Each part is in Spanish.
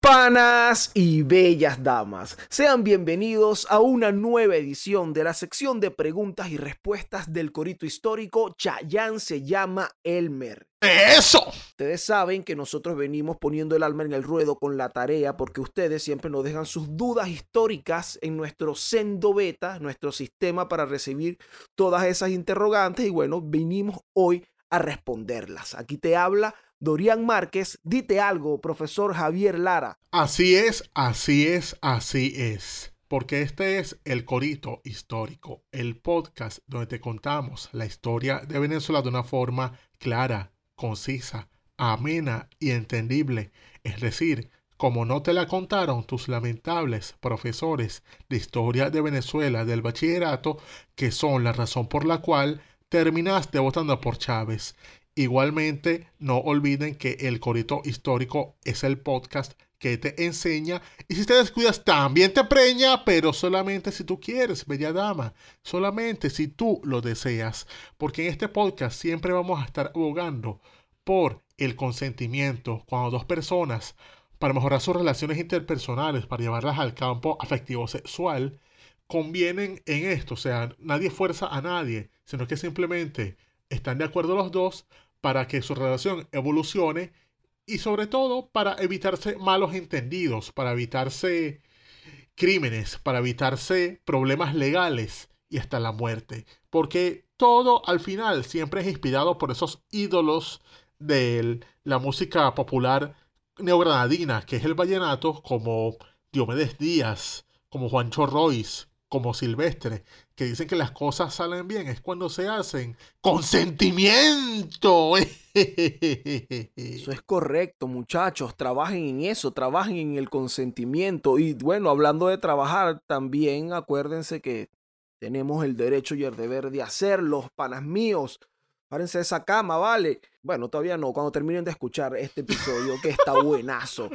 Panas y bellas damas, sean bienvenidos a una nueva edición de la sección de preguntas y respuestas del corito histórico Chayán se llama Elmer. ¡Eso! Ustedes saben que nosotros venimos poniendo el alma en el ruedo con la tarea porque ustedes siempre nos dejan sus dudas históricas en nuestro sendo beta, nuestro sistema para recibir todas esas interrogantes y bueno, venimos hoy a responderlas. Aquí te habla Dorian Márquez. Dite algo, profesor Javier Lara. Así es, así es, así es. Porque este es el Corito Histórico, el podcast donde te contamos la historia de Venezuela de una forma clara, concisa, amena y entendible. Es decir, como no te la contaron tus lamentables profesores de historia de Venezuela del bachillerato, que son la razón por la cual terminaste votando por Chávez. Igualmente, no olviden que el Corito Histórico es el podcast que te enseña. Y si te descuidas también te preña, pero solamente si tú quieres, bella dama, solamente si tú lo deseas, porque en este podcast siempre vamos a estar abogando por el consentimiento cuando dos personas, para mejorar sus relaciones interpersonales, para llevarlas al campo afectivo sexual, convienen en esto, o sea, nadie fuerza a nadie, sino que simplemente están de acuerdo los dos para que su relación evolucione y sobre todo para evitarse malos entendidos, para evitarse crímenes, para evitarse problemas legales y hasta la muerte. Porque todo al final siempre es inspirado por esos ídolos de la música popular neogranadina, que es el vallenato, como Diomedes Díaz, como Juancho Royce, como Silvestre, que dicen que las cosas salen bien, es cuando se hacen con sentimiento. Eso es correcto, muchachos. Trabajen en eso, trabajen en el consentimiento. Y bueno, hablando de trabajar, también acuérdense que tenemos el derecho y el deber de hacerlo, panas míos. Párense de esa cama, ¿vale? Bueno, todavía no, cuando terminen de escuchar este episodio, que está buenazo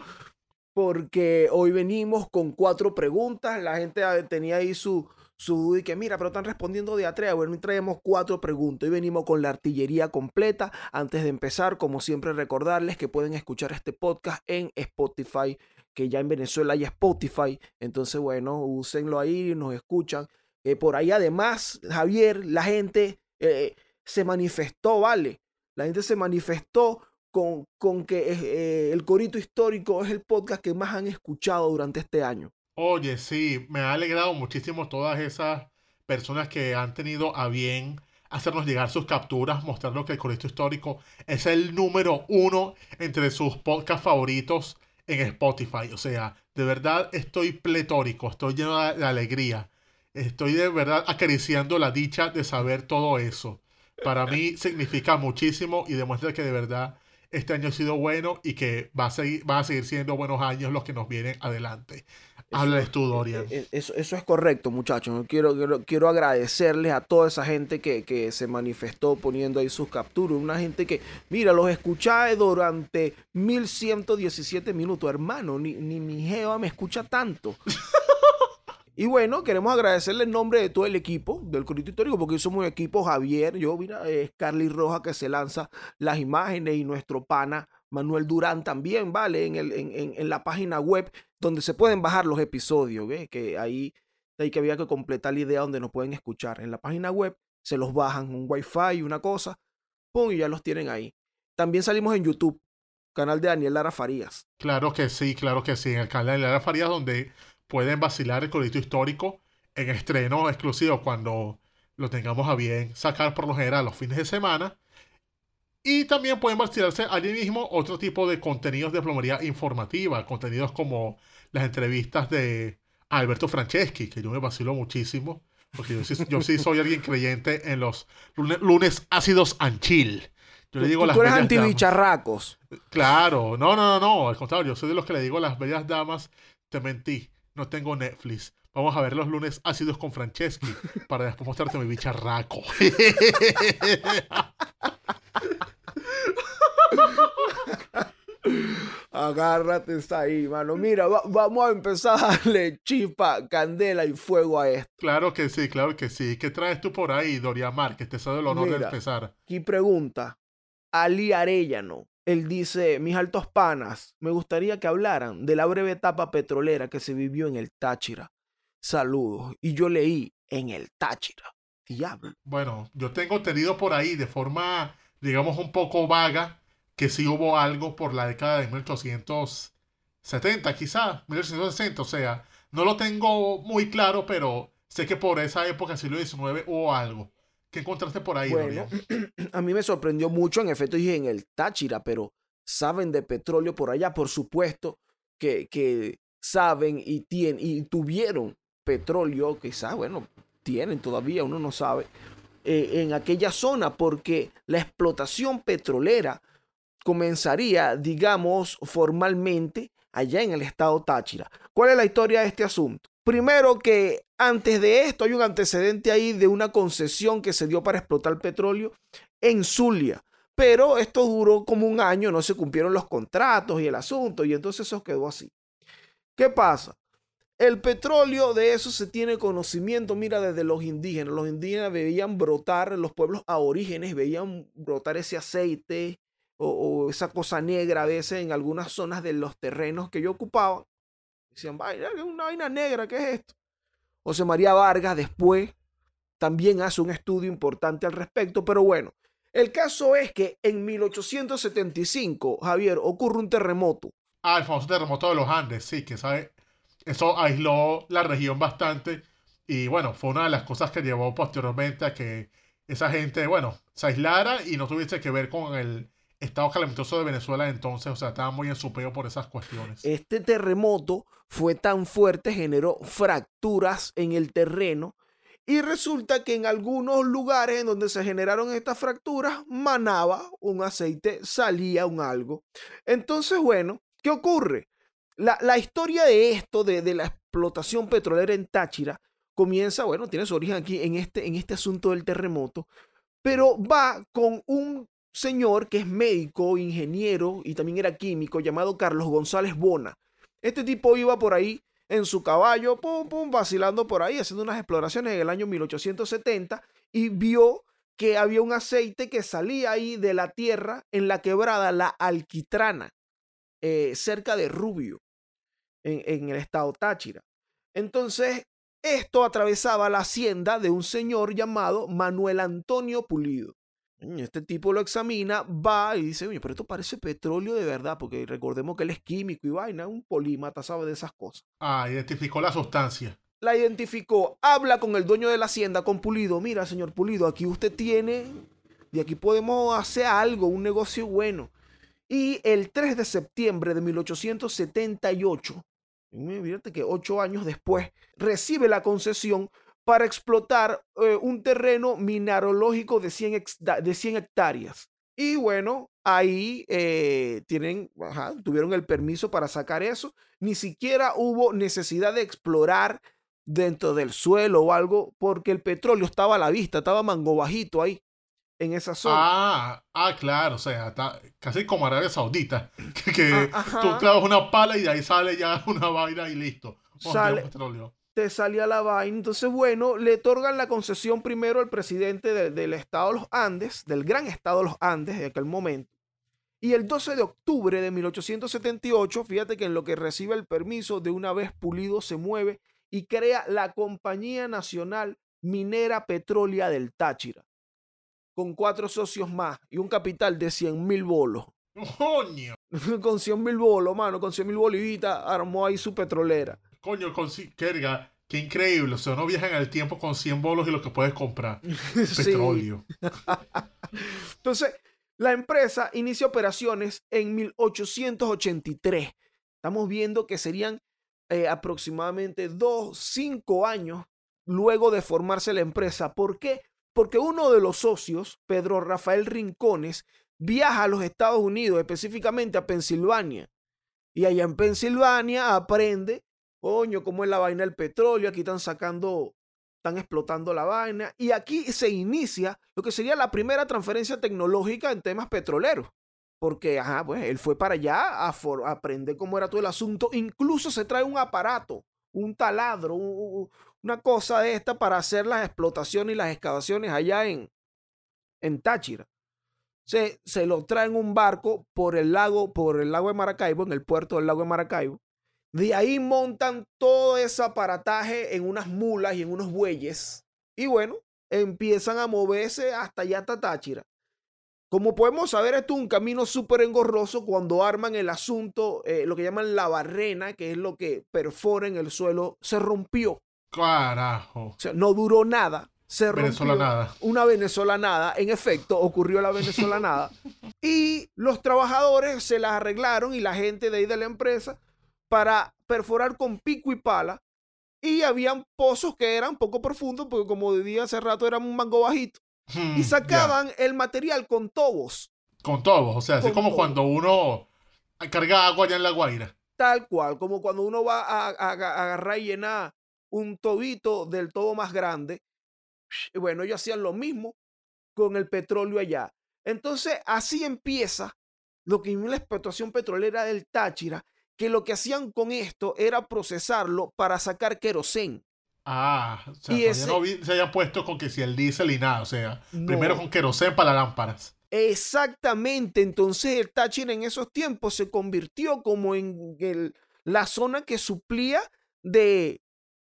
porque hoy venimos con cuatro preguntas. La gente tenía ahí su, su y que mira, pero están respondiendo de atrás. Bueno, hoy traemos cuatro preguntas. Hoy venimos con la artillería completa. Antes de empezar, como siempre, recordarles que pueden escuchar este podcast en Spotify, que ya en Venezuela hay Spotify. Entonces, bueno, úsenlo ahí y nos escuchan. Eh, por ahí, además, Javier, la gente eh, se manifestó, ¿vale? La gente se manifestó con, que eh, el Corito Histórico es el podcast que más han escuchado durante este año. Oye, sí, me ha alegrado muchísimo todas esas personas que han tenido a bien hacernos llegar sus capturas, mostrando que el Corito Histórico es el número uno entre sus podcasts favoritos en Spotify. O sea, de verdad estoy pletórico, estoy lleno de alegría. Estoy de verdad acariciando la dicha de saber todo eso. Para mí significa muchísimo y demuestra que de verdad este año ha sido bueno y que va a seguir, va a seguir siendo buenos años los que nos vienen adelante. Háblales tú, Dorian. Eh, eh, eso, eso, es correcto, muchachos. Quiero, quiero, quiero, agradecerles a toda esa gente que, que, se manifestó poniendo ahí sus capturas. Una gente que, mira, los escuché durante 1117 minutos. Hermano, ni, ni mi Jeva me escucha tanto. Y bueno, queremos agradecerle en nombre de todo el equipo del Corito Histórico, porque somos un equipo Javier, yo, mira, es Carly Roja que se lanza las imágenes y nuestro pana Manuel Durán también, ¿vale? En, el, en, en, la página web donde se pueden bajar los episodios, ¿ve? Que ahí, ahí que había que completar la idea donde nos pueden escuchar. En la página web se los bajan un wifi y una cosa, pum, y ya los tienen ahí. También salimos en YouTube, canal de Daniel Lara Farías. Claro que sí, claro que sí, en el canal de Lara Farías donde pueden vacilar el corito histórico en estreno exclusivo cuando lo tengamos a bien sacar por lo general los fines de semana. Y también pueden vacilarse allí mismo otro tipo de contenidos de plomería informativa, contenidos como las entrevistas de Alberto Franceschi, que yo me vacilo muchísimo, porque yo sí, soy alguien creyente en los lunes, ácidos anchil. Yo le digo tú, las tú eres antibicharracos. Claro, no, no, no, no, al contrario, yo soy de los que le digo a las bellas damas, te mentí no tengo Netflix. Vamos a ver los lunes ácidos con Franceschi para después mostrarte mi bicharraco. Agárrate, está ahí, mano. Mira, vamos a empezar a darle chispa, candela y fuego a esto. Claro que sí, claro que sí. ¿Qué traes tú por ahí, Doria Mar? Que te sabe el honor de empezar. Aquí pregunta, Ali Arellano. Él dice, mis altos panas, me gustaría que hablaran de la breve etapa petrolera que se vivió en el Táchira. Saludos. Y yo leí en el Táchira. Diablo. Bueno, yo tengo tenido por ahí de forma, digamos, un poco vaga, que sí hubo algo por la década de 1870, quizás, 1860, o sea, no lo tengo muy claro, pero sé que por esa época, siglo XIX, hubo algo. ¿Qué encontraste por ahí? Bueno, a mí me sorprendió mucho, en efecto dije en el Táchira, pero saben de petróleo por allá, por supuesto que, que saben y, tienen, y tuvieron petróleo, quizás, bueno, tienen todavía, uno no sabe, eh, en aquella zona, porque la explotación petrolera comenzaría, digamos, formalmente allá en el estado Táchira. ¿Cuál es la historia de este asunto? Primero que antes de esto hay un antecedente ahí de una concesión que se dio para explotar petróleo en Zulia. Pero esto duró como un año, no se cumplieron los contratos y el asunto, y entonces eso quedó así. ¿Qué pasa? El petróleo de eso se tiene conocimiento, mira, desde los indígenas. Los indígenas veían brotar, los pueblos aborígenes veían brotar ese aceite o, o esa cosa negra a veces en algunas zonas de los terrenos que yo ocupaba Decían, una vaina negra, ¿qué es esto? José María Vargas después también hace un estudio importante al respecto, pero bueno, el caso es que en 1875, Javier, ocurre un terremoto. Ah, el famoso terremoto de los Andes, sí, que sabe, eso aisló la región bastante y bueno, fue una de las cosas que llevó posteriormente a que esa gente, bueno, se aislara y no tuviese que ver con el estado calamitoso de Venezuela entonces, o sea, estaba muy en su peo por esas cuestiones. Este terremoto fue tan fuerte, generó fracturas en el terreno y resulta que en algunos lugares en donde se generaron estas fracturas, manaba un aceite, salía un algo. Entonces, bueno, ¿qué ocurre? La, historia de esto, de, de, la explotación petrolera en Táchira, comienza, bueno, tiene su origen aquí en este, en este asunto del terremoto, pero va con un señor que es médico, ingeniero y también era químico llamado Carlos González Bona. Este tipo iba por ahí en su caballo, pum, pum, vacilando por ahí, haciendo unas exploraciones en el año 1870 y vio que había un aceite que salía ahí de la tierra en la quebrada La Alquitrana, eh, cerca de Rubio, en, en el estado Táchira. Entonces, esto atravesaba la hacienda de un señor llamado Manuel Antonio Pulido. Este tipo lo examina, va y dice, oye, pero esto parece petróleo de verdad, porque recordemos que él es químico y vaina, un polímata, sabe de esas cosas. Ah, identificó la sustancia. La identificó, habla con el dueño de la hacienda, con Pulido, mira, señor Pulido, aquí usted tiene, de aquí podemos hacer algo, un negocio bueno. Y el 3 de septiembre de 1878, fíjate que ocho años después, recibe la concesión para explotar eh, un terreno mineralógico de 100, de 100 hectáreas. Y bueno, ahí eh, tienen, tuvieron el permiso para sacar eso. Ni siquiera hubo necesidad de explorar dentro del suelo o algo, porque el petróleo estaba a la vista, estaba mango bajito ahí, en esa zona. Ah, ah claro, o sea, casi como Arabia Saudita, que, ah, tú clavas una pala y de ahí sale ya una vaina y listo. Sale, petróleo te salía la vaina. Entonces, bueno, le otorgan la concesión primero al presidente del estado de los Andes, del gran estado de los Andes de aquel momento. Y el 12 de octubre de 1878, fíjate que en lo que recibe el permiso, de una vez Pulido se mueve y crea la Compañía Nacional Minera Petrólea del Táchira, con cuatro socios más y un capital de 100 mil bolos. ¡Coño! con 100 mil bolos, mano, con 100 mil bolivitas armó ahí su petrolera. Coño, con Kerga, qué increíble. O sea, no viajan en el tiempo con 100 bolos y lo que puedes comprar. Petróleo. Entonces, la empresa inicia operaciones en 1883. Estamos viendo que serían eh, aproximadamente dos, cinco años luego de formarse la empresa. ¿Por qué? Porque uno de los socios, Pedro Rafael Rincones, viaja a los Estados Unidos, específicamente a Pensilvania. Y allá en Pensilvania aprende coño, ¿cómo es la vaina del petróleo? Aquí están sacando, están explotando la vaina. Y aquí se inicia lo que sería la primera transferencia tecnológica en temas petroleros. Porque, ajá, pues él fue para allá a, a aprender cómo era todo el asunto. Incluso se trae un aparato, un taladro, una cosa de esta para hacer las explotaciones y las excavaciones allá en, en Táchira. Se, se lo trae en un barco por el lago, por el lago de Maracaibo, en el puerto del lago de Maracaibo. De ahí montan todo ese aparataje en unas mulas y en unos bueyes. Y bueno, empiezan a moverse hasta allá hasta Táchira. Como podemos saber, esto es un camino súper engorroso cuando arman el asunto, eh, lo que llaman la barrena, que es lo que perfora en el suelo, se rompió. Carajo. O sea, no duró nada. Se rompió nada. Una venezolanada. En efecto, ocurrió la venezolanada. y los trabajadores se las arreglaron y la gente de ahí de la empresa para perforar con pico y pala. Y habían pozos que eran poco profundos, porque como dije hace rato, eran un mango bajito. y hmm, sacaban el material con tobos. Con tobos, o sea, así como cuando uno carga agua allá en la Guaira. Tal cual, como cuando uno va a, agarrar y llenar un tobito del tobo más grande. Y bueno, ellos hacían lo mismo con el petróleo allá. Entonces, así empieza lo que es la explotación petrolera del Táchira, que lo que hacían con esto era procesarlo para sacar querosén. Ah, o sea, y no se haya puesto con que si el diésel y nada, o sea, primero con querosén para lámparas. Exactamente, entonces el Táchira en esos tiempos se convirtió como en la zona que suplía de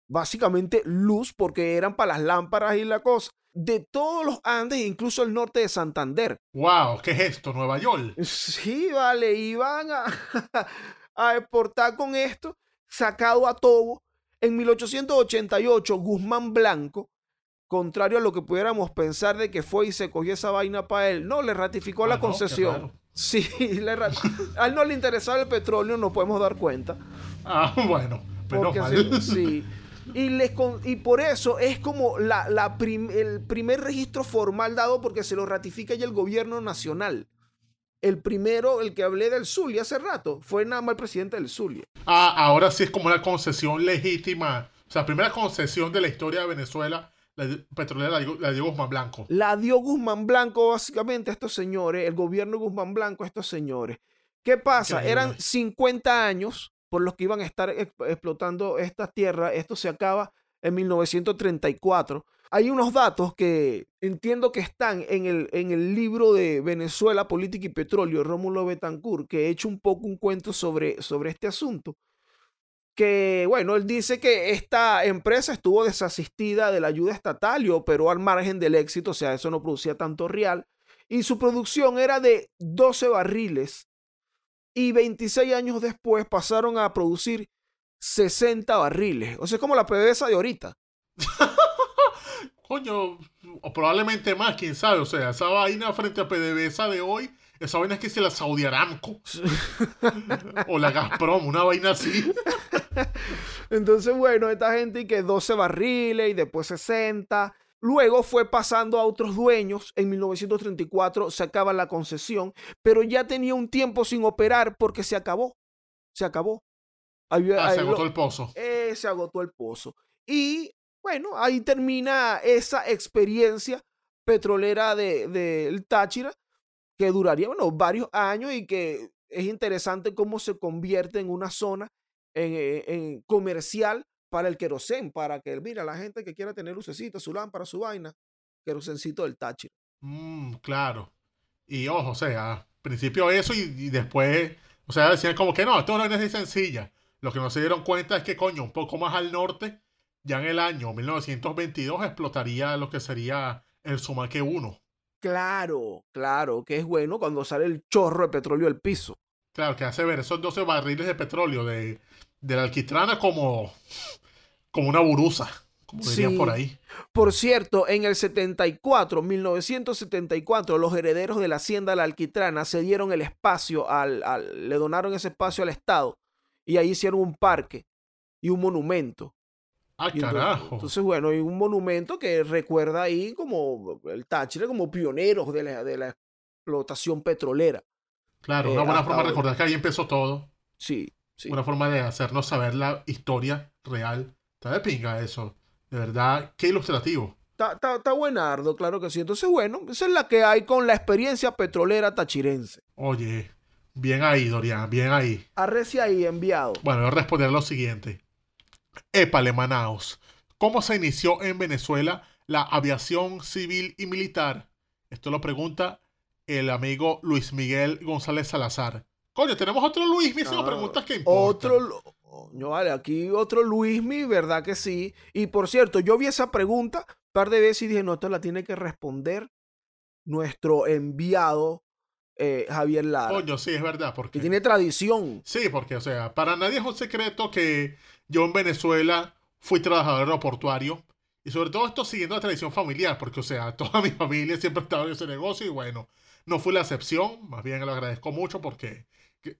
básicamente luz, porque eran para las lámparas y la cosa, de todos los Andes, incluso el norte de Santander. ¡Wow! ¿Qué es esto? ¿Nueva York? Sí, vale, iban a, a exportar con esto, sacado a Tobo en 1888, Guzmán Blanco, contrario a lo que pudiéramos pensar de que fue y se cogió esa vaina para él, no, le ratificó la ah, concesión. Sí, a él no le interesaba el petróleo, nos podemos dar cuenta. Ah, bueno, pero sí, Y, les y por eso es como la, la el primer registro formal dado porque se lo ratifica ya el gobierno nacional. El primero, el que hablé del Zulia hace rato, fue nada más el presidente del Zulia. Ah, ahora sí es como una concesión legítima. O sea, primera concesión de la historia de Venezuela, la petrolera la dio, Guzmán Blanco. La dio Guzmán Blanco básicamente a estos señores, el gobierno de Guzmán Blanco a estos señores. ¿Qué pasa? Eran 50 años por los que iban a estar explotando esta tierra. Esto se acaba en 1934 hay unos datos que entiendo que están en el, en el libro de Venezuela, Política y Petróleo, Rómulo Betancourt, que he hecho un poco un cuento sobre, sobre este asunto. Que, bueno, él dice que esta empresa estuvo desasistida de la ayuda estatal y operó al margen del éxito, o sea, eso no producía tanto real. Y su producción era de 12 barriles. Y 26 años después pasaron a producir 60 barriles. O sea, es como la PDVSA de ahorita. coño, o probablemente más, quién sabe. O sea, esa vaina frente a PDVSA de hoy, esa vaina es que se la Saudi Aramco. o la Gazprom, una vaina así. Entonces, bueno, esta gente y que 12 barriles y después 60. Luego fue pasando a otros dueños. En 1934 se acaba la concesión, pero ya tenía un tiempo sin operar porque se acabó. Se acabó. ah, se agotó el pozo. Eh, se agotó el pozo. Y bueno, ahí termina esa experiencia petrolera del de, Táchira, que duraría, bueno, varios años y que es interesante cómo se convierte en una zona en, en comercial para el querosén, para que, mira, la gente que quiera tener lucecita, su lámpara, su vaina, querosencito del Táchira. Mm, claro. Y ojo, o sea, principio eso y, después, o sea, decían como que no, esto es así sencilla. Lo que no se dieron cuenta es que, coño, un poco más al norte ya en el año 1922 explotaría lo que sería el Sumaque 1. Claro, claro, que es bueno cuando sale el chorro de petróleo del piso. Claro, que hace ver esos 12 barriles de petróleo de, la alquitrana como, como una burusa, como dirían por ahí. Por cierto, en el 74, 1974, los herederos de la hacienda de la alquitrana se dieron el espacio, al, al, le donaron ese espacio al Estado y ahí hicieron un parque y un monumento. Ah, carajo. Entonces, bueno, hay un monumento que recuerda ahí como el Táchira como pioneros de la, de la explotación petrolera. Claro, una eh, buena forma de recordar que ahí empezó todo. Sí. Una forma de hacernos saber la historia real. Está de pinga eso. De verdad, qué ilustrativo. Está, está, buenardo, claro que sí. Entonces, bueno, esa es la que hay con la experiencia petrolera tachirense. Oye, bien ahí, Dorian, bien ahí. Arrecia ahí, enviado. Bueno, voy a responder lo siguiente. Épale, Manaos. ¿Cómo se inició en Venezuela la aviación civil y militar? Esto lo pregunta el amigo Luis Miguel González Salazar. Coño, tenemos otro Luis, me ah, preguntas que importan. Otro, no vale, aquí otro Luismi, ¿verdad que sí? Y por cierto, yo vi esa pregunta un par de veces y dije, no, esto la tiene que responder nuestro enviado eh, Javier Lara. Coño, sí, es verdad. Porque... Que tiene tradición. Sí, porque, o sea, para nadie es un secreto que yo en Venezuela fui trabajador aeroportuario. Y sobre todo esto siguiendo la tradición familiar, porque, o sea, toda mi familia siempre estaba en ese negocio y bueno, no fui la excepción. Más bien lo agradezco mucho porque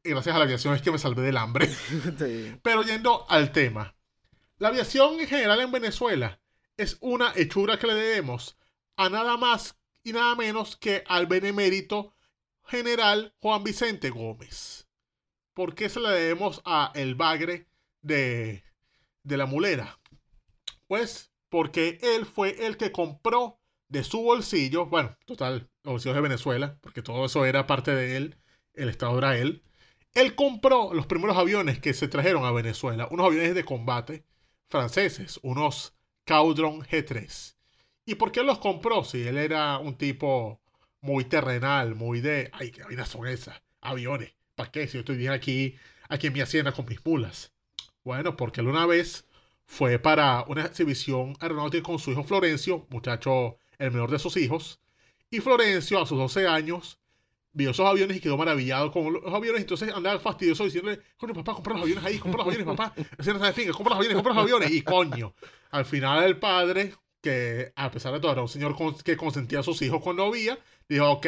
gracias a la aviación es que me salvé del hambre. Pero yendo al tema. La aviación en general en Venezuela es una hechura que le debemos a nada más y nada menos que al benemérito general Juan Vicente Gómez. ¿Por qué se le debemos a el bagre de, de la mulera? Pues porque él fue el que compró de su bolsillo, bueno, total, los bolsillos de Venezuela, porque todo eso era parte de él, el Estado era él, él compró los primeros aviones que se trajeron a Venezuela, unos aviones de combate franceses, unos Caudron G3. ¿Y por qué los compró? Si él era un tipo muy terrenal, muy de, ay, qué vainas son esas, aviones, ¿para qué? Si yo estoy bien aquí, aquí en mi hacienda con mis mulas. Bueno, porque él una vez fue para una exhibición aeronáutica con su hijo Florencio, muchacho el menor de sus hijos, y Florencio a sus 12 años vio esos aviones y quedó maravillado con los aviones. Entonces andaba fastidioso diciéndole, coño, papá, compra los aviones ahí, compra los aviones, papá. Se compra los aviones, compra los aviones. Y coño, al final el padre, que a pesar de todo era un señor que consentía a sus hijos cuando había, dijo, ok,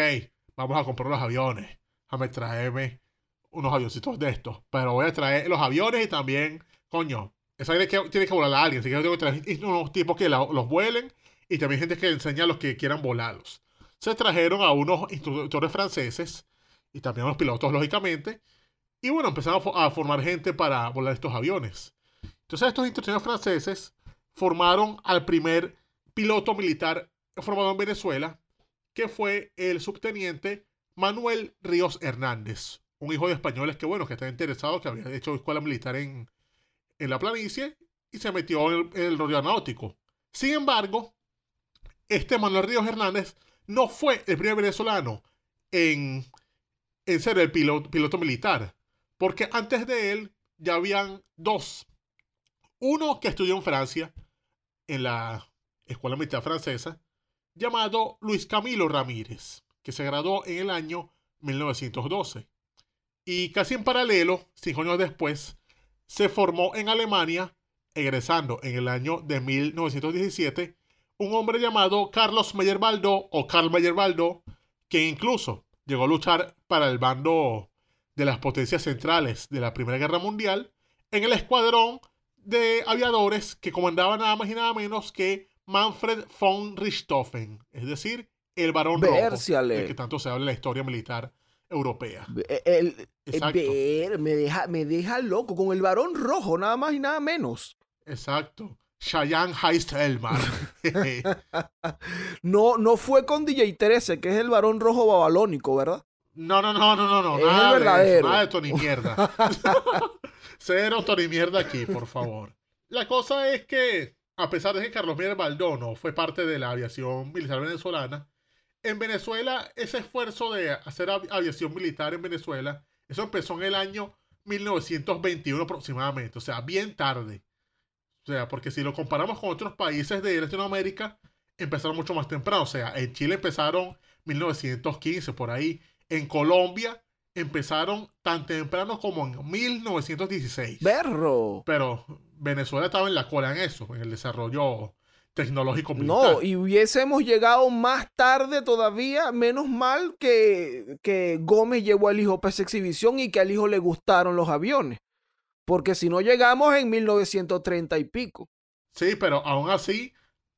vamos a comprar los aviones. Déjame traerme unos avioncitos de estos. Pero voy a traer los aviones y también, coño, esa que tiene que volar a alguien. Así que tengo que traer unos tipos que los vuelen y también gente que enseña a los que quieran volarlos se trajeron a unos instructores franceses y también a los pilotos, lógicamente. Y bueno, empezaron a, formar gente para volar estos aviones. Entonces estos instructores franceses formaron al primer piloto militar formado en Venezuela, que fue el subteniente Manuel Ríos Hernández, un hijo de españoles que, bueno, que estaba interesado, que había hecho escuela militar en, la planicie y se metió en el, en rodeo náutico. Sin embargo, este Manuel Ríos Hernández no fue el primer venezolano en, ser el piloto, piloto militar, porque antes de él ya habían dos. Uno que estudió en Francia, en la Escuela Militar Francesa, llamado Luis Camilo Ramírez, que se graduó en el año 1912. Y casi en paralelo, cinco años después, se formó en Alemania, egresando en el año de 1917 un hombre llamado Carlos Meyer Baldo o Carl Meyer Baldo, que incluso llegó a luchar para el bando de las potencias centrales de la Primera Guerra Mundial en el escuadrón de aviadores que comandaba nada más y nada menos que Manfred von Richthofen, es decir, el varón rojo, del que tanto se habla en la historia militar europea. El, me, deja, me deja loco con el varón rojo, nada más y nada menos. Exacto. Cheyenne Heistelman. no, no fue con DJ 13, que es el varón rojo babalónico, ¿verdad? No, no, no, no, no, no. Es nada el verdadero. De nada de Tony Mierda. Cero Tony Mierda aquí, por favor. La cosa es que, a pesar de que Carlos Miguel Baldono fue parte de la aviación militar venezolana, en Venezuela ese esfuerzo de hacer aviación militar en Venezuela, eso empezó en el año 1921 aproximadamente, o sea, bien tarde. O sea, porque si lo comparamos con otros países de Latinoamérica, empezaron mucho más temprano. O sea, en Chile empezaron 1915, por ahí. En Colombia empezaron tan temprano como en 1916. ¡Berro! Pero Venezuela estaba en la cola en eso, en el desarrollo tecnológico militar. No, y hubiésemos llegado más tarde todavía, menos mal que, que Gómez llevó al hijo para esa exhibición y que al hijo le gustaron los aviones. Porque si no llegamos en 1930 y pico. Sí, pero aún así,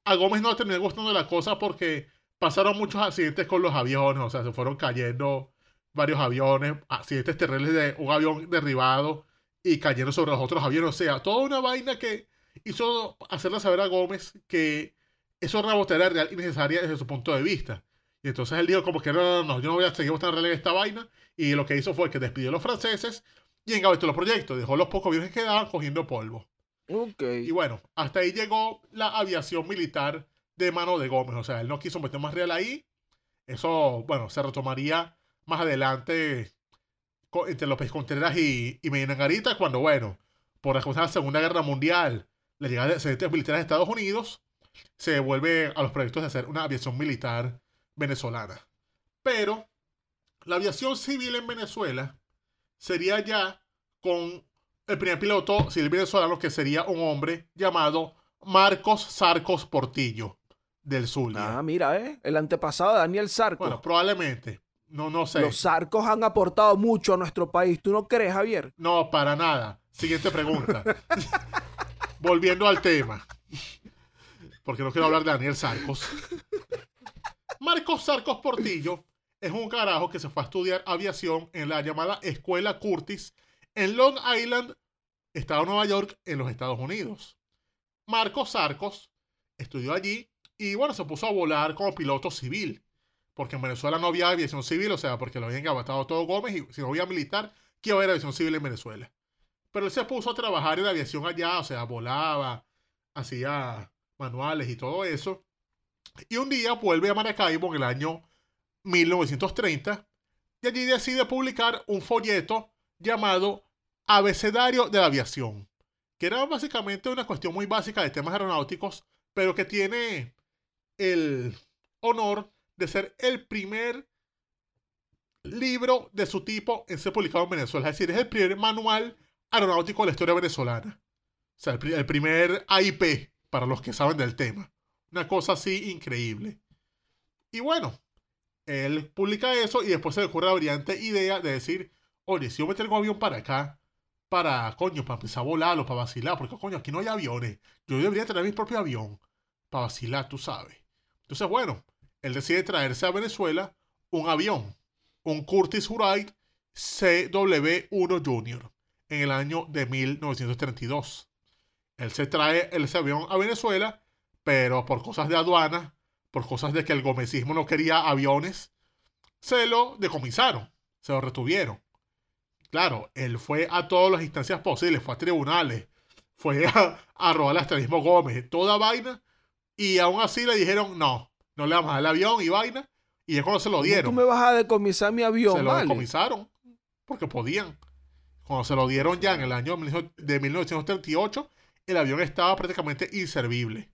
a Gómez no terminó gustando la cosa porque pasaron muchos accidentes con los aviones. O sea, se fueron cayendo varios aviones, accidentes terribles de un avión derribado y cayeron sobre los otros aviones. O sea, toda una vaina que hizo hacerle saber a Gómez que eso era una real y necesaria desde su punto de vista. Y entonces él dijo como que no, no, no, yo no voy a seguir mostrando en esta vaina. Y lo que hizo fue que despidió a los franceses y engavetó los proyectos. Dejó los pocos aviones que quedaban cogiendo polvo. Okay. Y bueno, hasta ahí llegó la aviación militar de mano de Gómez. O sea, él no quiso meter más real ahí. Eso, bueno, se retomaría más adelante entre López Contreras y, y Medina Garita, cuando, bueno, por la la Segunda Guerra Mundial, la llegada de excedentes militares de Estados Unidos, se vuelve a los proyectos de hacer una aviación militar venezolana. Pero la aviación civil en Venezuela sería ya con el primer piloto civil venezolano que sería un hombre llamado Marcos Sarcos Portillo del Zulia. Ah, mira, ¿eh? El antepasado de Daniel Sarcos. Bueno, probablemente. No, no sé. Los Sarcos han aportado mucho a nuestro país. ¿Tú no crees, Javier? No, para nada. Siguiente pregunta. Volviendo al tema. Porque no quiero hablar de Daniel Sarcos. Marcos Sarcos Portillo es un carajo que se fue a estudiar aviación en la llamada Escuela Curtis en Long Island, Estado de Nueva York, en los Estados Unidos. Marcos Sarcos estudió allí y bueno, se puso a volar como piloto civil. Porque en Venezuela no había aviación civil, o sea, porque lo habían abatado todo Gómez y si no había militar, ¿qué iba a haber aviación civil en Venezuela? Pero él se puso a trabajar en aviación allá, o sea, volaba, hacía manuales y todo eso. Y un día vuelve a Maracaibo en el año 1930 y allí decide publicar un folleto llamado Abecedario de la Aviación, que era básicamente una cuestión muy básica de temas aeronáuticos, pero que tiene el honor de ser el primer libro de su tipo en ser publicado en Venezuela. Es decir, es el primer manual aeronáutico de la historia venezolana. O sea, el, primer AIP, para los que saben del tema. Una cosa así increíble. Y bueno, él publica eso y después se le ocurre la brillante idea de decir, oye, si yo me traigo avión para acá, para, coño, para empezar a volar o para vacilar, porque coño, aquí no hay aviones. Yo debería tener mi propio avión para vacilar, tú sabes. Entonces, bueno, él decide traerse a Venezuela un avión, un Curtis Wright CW1 Junior en el año de 1932. Él se trae ese avión a Venezuela, pero por cosas de aduana, por cosas de que el gomecismo no quería aviones, se lo decomisaron, se lo retuvieron. Claro, él fue a todas las instancias posibles, fue a tribunales, fue a, a robar al extremismo Gómez, toda vaina, y aún así le dijeron no, no le vamos a dar el avión y vaina, y es cuando se lo dieron. ¿Tú me vas a decomisar mi avión? Se lo decomisaron, porque podían. Cuando se lo dieron ya en el año de 1938, el avión estaba prácticamente inservible.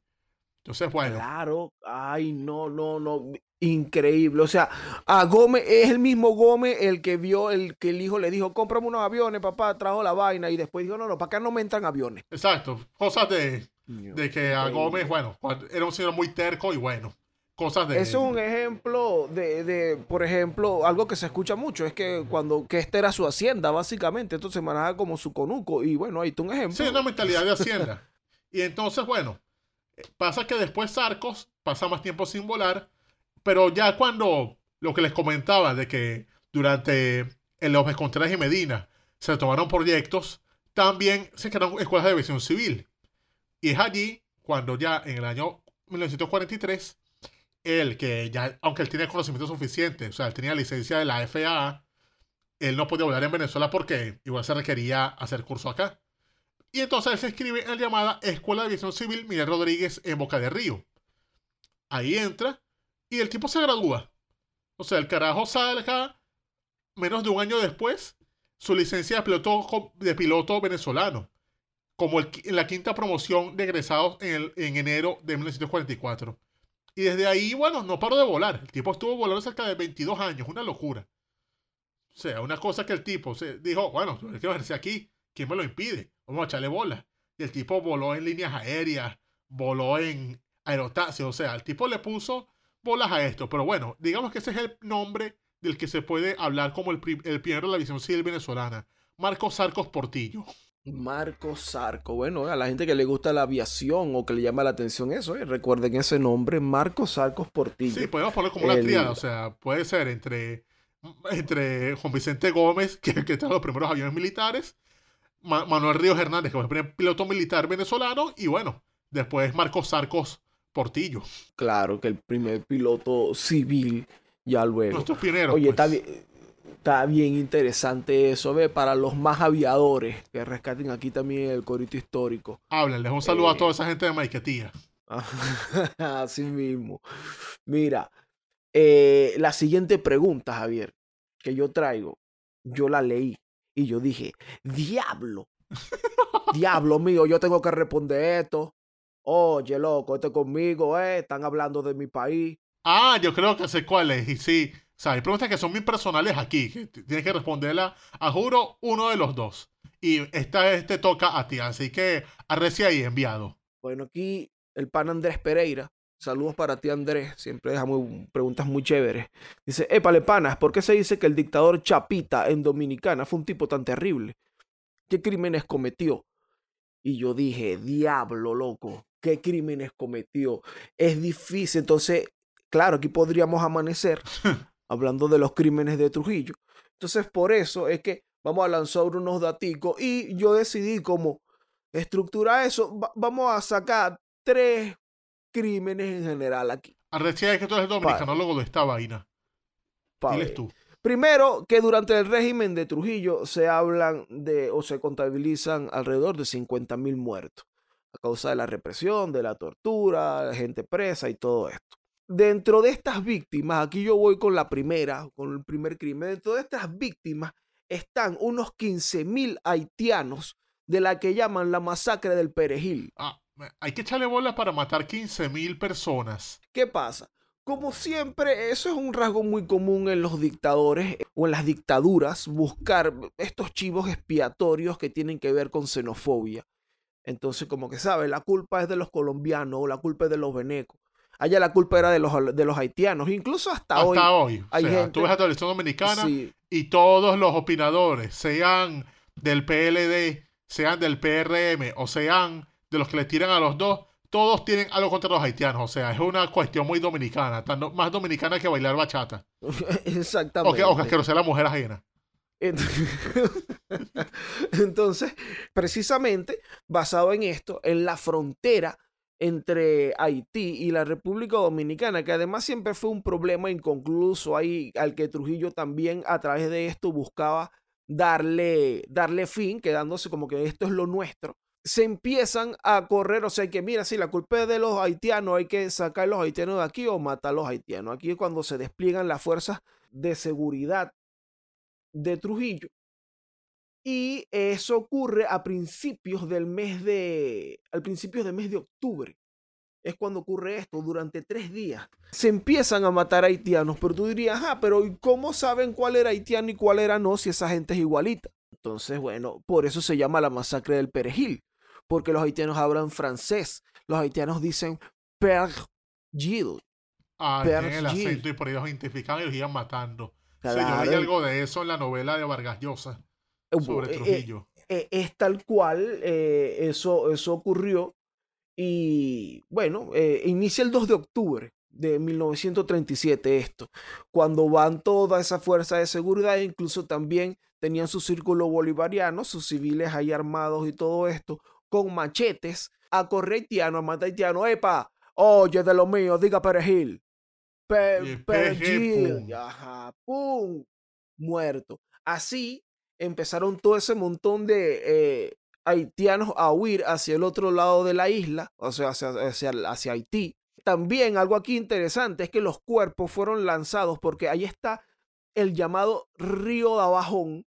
Entonces, bueno. Claro, ay, no, no, no, increíble. O sea, a Gómez, es el mismo Gómez el que vio, el que el hijo le dijo, cómprame unos aviones, papá, trajo la vaina, y después dijo, no, no, para acá no me entran aviones. Exacto, cosas de, de que a Gómez, bueno, era un señor muy terco y bueno, cosas de... Eso es un ejemplo de, de, por ejemplo, algo que se escucha mucho, es que cuando, que esta era su hacienda, básicamente, entonces manejaba como su conuco, y bueno, ahí está un ejemplo. Sí, una mentalidad de hacienda. y entonces, bueno, pasa que después Sarcos pasa más tiempo sin volar, pero ya cuando lo que les comentaba de que durante el López Contreras y Medina se tomaron proyectos, también se crearon escuelas de aviación civil. Y es allí cuando ya en el año 1943 él, que ya, aunque él tiene conocimiento suficiente, o sea, él tenía licencia de la FAA, él no podía volar en Venezuela porque igual se requería hacer curso acá. Y entonces él se inscribe en la llamada Escuela de Aviación Civil Miguel Rodríguez en Boca de Río. Ahí entra y el tipo se gradúa. O sea, el carajo sale acá menos de un año después su licencia de piloto, de piloto venezolano, como en la quinta promoción de egresados en, en enero de 1944. Y desde ahí, bueno, no paró de volar. El tipo estuvo volando cerca de 22 años, una locura. O sea, una cosa que el tipo se dijo, bueno, hay que verse aquí, ¿quién me lo impide? Vamos a echarle bola. Y el tipo voló en líneas aéreas, voló en aerotaxi, o sea, el tipo le puso bolas a esto. Pero bueno, digamos que ese es el nombre del que se puede hablar como el, el primero de la visión civil venezolana, Marcos Sarcos Portillo. Marco Sarco. Bueno, a la gente que le gusta la aviación o que le llama la atención eso, eh, recuerden ese nombre, Marco Sarcos Portillo. Sí, podemos ponerlo como una triada, o sea, puede ser entre, entre Juan Vicente Gómez, que, que trajo los primeros aviones militares, Manuel Ríos Hernández, que fue el primer piloto militar venezolano, y bueno, después Marcos Sarcos Portillo. Claro, que el primer piloto civil, ya luego. Nuestros pioneros. Oye, está, pues. bien, está bien interesante eso, ve, para los más aviadores que rescaten aquí también el corito histórico. Háblenles, un saludo a Eh, toda esa gente de Maiquetía. Así mismo. Mira, eh, la siguiente pregunta, Javier, que yo traigo, yo la leí y yo dije, diablo, diablo mío, yo tengo que responder esto. Oye, loco, este conmigo, eh, están hablando de mi país. Ah, yo creo que sé cuál es. Y sí, o sea, hay preguntas que son muy personales aquí. Que tienes que responderla a juro uno de los dos. Y esta vez te toca a ti. Así que arrecia ahí, enviado. Bueno, aquí el pan Andrés Pereira. Saludos para ti, Andrés. Siempre deja muy- preguntas muy chéveres. Dice, épale, panas, ¿por qué se dice que el dictador Chapita en Dominicana fue un tipo tan terrible? ¿Qué crímenes cometió? Y yo dije, diablo, loco, ¿qué crímenes cometió? Es difícil. Entonces, claro, aquí podríamos amanecer hablando de los crímenes de Trujillo. Entonces, por eso es que vamos a lanzar unos daticos y yo decidí como estructurar eso. Va- vamos a sacar tres crímenes en general aquí. Arrecia es que tú eres dominicano luego de esta vaina. Diles tú. Primero, que durante el régimen de Trujillo se hablan de o se contabilizan alrededor de 50 mil muertos a causa de la represión, de la tortura, gente presa y todo esto. Dentro de estas víctimas, aquí yo voy con la primera, con el primer crimen, dentro de estas víctimas están unos 15 mil haitianos de la que llaman la masacre del Perejil. Ah, hay que echarle bola para matar 15 mil personas. ¿Qué pasa? Como siempre, eso es un rasgo muy común en los dictadores o en las dictaduras, buscar estos chivos expiatorios que tienen que ver con xenofobia. Entonces, como que sabes, la culpa es de los colombianos o la culpa es de los venecos. Allá la culpa era de los, de los haitianos, incluso hasta, hoy. Hasta hoy. O hay sea, gente- tú ves a televisión dominicana Sí, y todos los opinadores, sean del PLD, sean del PRM o sean de los que le tiran a los dos, todos tienen algo contra los haitianos. O sea, es una cuestión muy dominicana, más dominicana que bailar bachata. O exactamente. que, o que asquerosear a la mujer ajena. Ent- Entonces, precisamente basado en esto, en la frontera entre Haití y la República Dominicana, que además siempre fue un problema inconcluso ahí al que Trujillo también a través de esto buscaba darle, darle fin, quedándose como que esto es lo nuestro. Se empiezan a correr, o sea que mira, si la culpa es de los haitianos, hay que sacar a los haitianos de aquí o matar a los haitianos. Aquí es cuando se despliegan las fuerzas de seguridad de Trujillo. Y eso ocurre a principios del mes de. al principio del mes de octubre. Es cuando ocurre esto, durante tres días. Se empiezan a matar haitianos, pero tú dirías, ah, pero ¿y cómo saben cuál era haitiano y cuál era no si esa gente es igualita? Entonces, bueno, por eso se llama la masacre del perejil, porque los haitianos hablan francés. Los haitianos dicen perejil. Ah, el acento y por ahí los identificaban y los iban matando. Yo Claro, leí algo de eso en la novela de Vargas Llosa sobre eh, eh, Trujillo. eh, es tal cual, eso, eso ocurrió. Y bueno, inicia el 2 de octubre de 1937 esto, cuando van toda esa fuerza de seguridad, incluso también tenían su círculo bolivariano, sus civiles ahí armados y todo esto, con machetes, a correr haitiano, a matar haitiano, ¡epa! Oye, de lo mío, diga perejil. Pe- perejil. pum. Ajá, ¡pum! Muerto. Así empezaron todo ese montón de eh, haitianos a huir hacia el otro lado de la isla, o sea, hacia, hacia, hacia Haití. También algo aquí interesante es que los cuerpos fueron lanzados porque ahí está el llamado río de Abajón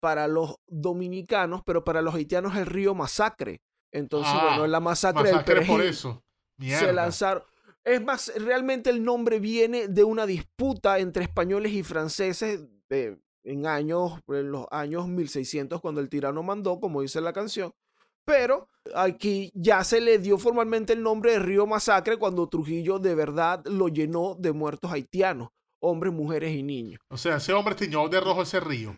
para los dominicanos, pero para los haitianos el río Masacre. Entonces, Ah, bueno, en la masacre, Masacre del por eso. se Mierda. lanzaron. Es más, realmente el nombre viene de una disputa entre españoles y franceses eh, en años, en los años 1600 cuando el tirano mandó, como dice la canción. Pero aquí ya se le dio formalmente el nombre de Río Masacre cuando Trujillo de verdad lo llenó de muertos haitianos, hombres, mujeres y niños. O sea, ese hombre tiñó de rojo ese río.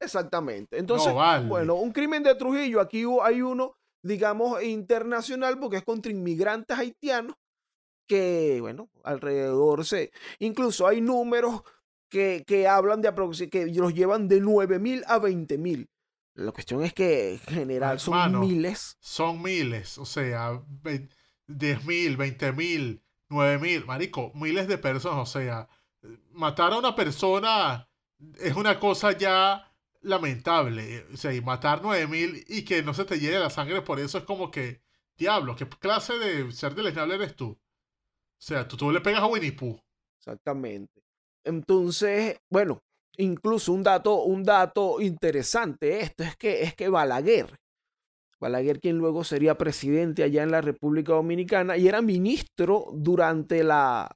Exactamente. Entonces, vale. bueno, un crimen de Trujillo, aquí hay uno, digamos, internacional, porque es contra inmigrantes haitianos, que, bueno, alrededor se... Incluso hay números que, que hablan de que los llevan de 9 mil a 20 mil. La cuestión es que en general son miles. Son miles, o sea, 10 mil, 20 mil, 9 mil, marico, miles de personas, o sea, matar a una persona es una cosa ya lamentable, o sea, y matar 9 mil y que no se te llegue la sangre por eso es como que, diablo, ¿qué clase de ser deleznable eres tú? O sea, tú, tú le pegas a Winnie Pooh. Exactamente. Entonces, bueno, incluso un dato, un dato interesante esto es que, es que Balaguer, Balaguer quien luego sería presidente allá en la República Dominicana y era ministro durante la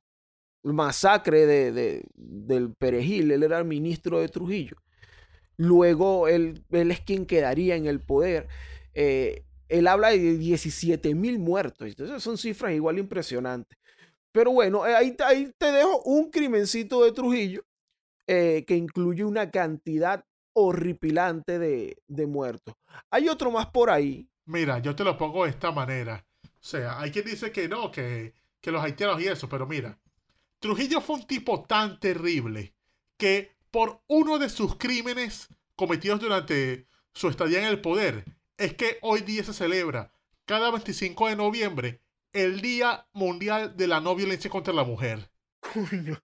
masacre de, del Perejil, él era ministro de Trujillo. Luego él, él es quien quedaría en el poder. Eh, él habla de 17 mil muertos, entonces son cifras igual impresionantes. Pero bueno, eh, ahí, ahí te dejo un crimencito de Trujillo eh, que incluye una cantidad horripilante de, de, muertos. Hay otro más por ahí. Mira, yo te lo pongo de esta manera. O sea, hay quien dice que no, que, que los haitianos y eso, pero mira, Trujillo fue un tipo tan terrible que por uno de sus crímenes cometidos durante su estadía en el poder, es que hoy día se celebra cada 25 de noviembre el Día Mundial de la No Violencia contra la Mujer.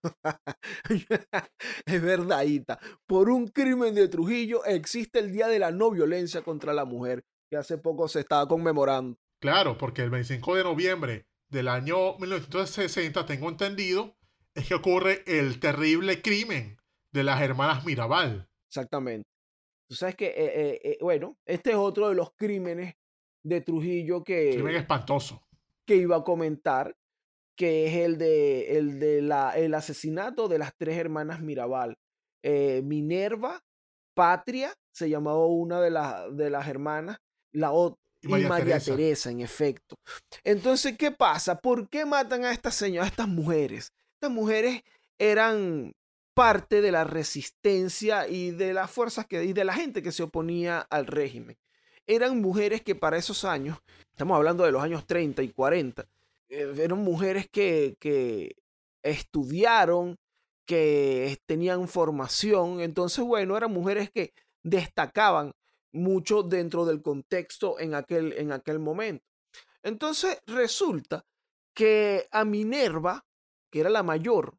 es verdad, Ita. Por un crimen de Trujillo existe el Día de la No Violencia contra la Mujer, que hace poco se estaba conmemorando. Claro, porque el 25 de noviembre del año 1960, tengo entendido, es que ocurre el terrible crimen de las hermanas Mirabal. Exactamente. Tú sabes que, eh, eh, eh, bueno, este es otro de los crímenes de Trujillo que... Crimen espantoso. Que iba a comentar, que es el de, el de la, el asesinato de las tres hermanas Mirabal. Minerva, Patria, se llamaba una de, las de las hermanas, la otra, y María, Teresa. en efecto. Entonces, ¿qué pasa? ¿Por qué matan a estas señoras, a estas mujeres? Estas mujeres eran parte de la resistencia y de las fuerzas que, y de la gente que se oponía al régimen. Eran mujeres que para esos años, estamos hablando de los años 30 y 40, eh, eran mujeres que, que estudiaron, que tenían formación, entonces, bueno, eran mujeres que destacaban mucho dentro del contexto en aquel, en aquel momento. Entonces resulta que a Minerva, que era la mayor,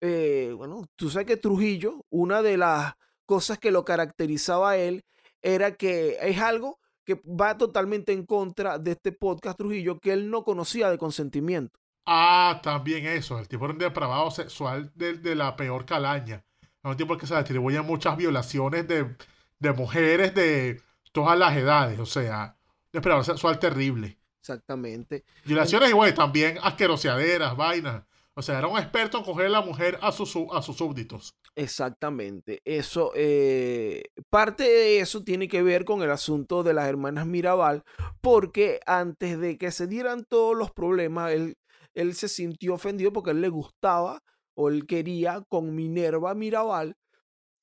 eh, bueno, tú sabes que Trujillo, una de las cosas que lo caracterizaba a él era que es algo que va totalmente en contra de este podcast Trujillo, que él no conocía de consentimiento. Ah, también eso, el tipo era un depravado sexual de, la peor calaña. Es un tipo que se atribuye muchas violaciones de, de mujeres de todas las edades, o sea, depravado sexual terrible. Exactamente. Violaciones igual, también asqueroseaderas, vainas. O sea, era un experto en coger a la mujer a, sus, a sus súbditos. Exactamente. Eso, eh, parte de eso tiene que ver con el asunto de las hermanas Mirabal, porque antes de que se dieran todos los problemas, él, él se sintió ofendido porque él le gustaba o él quería con Minerva Mirabal,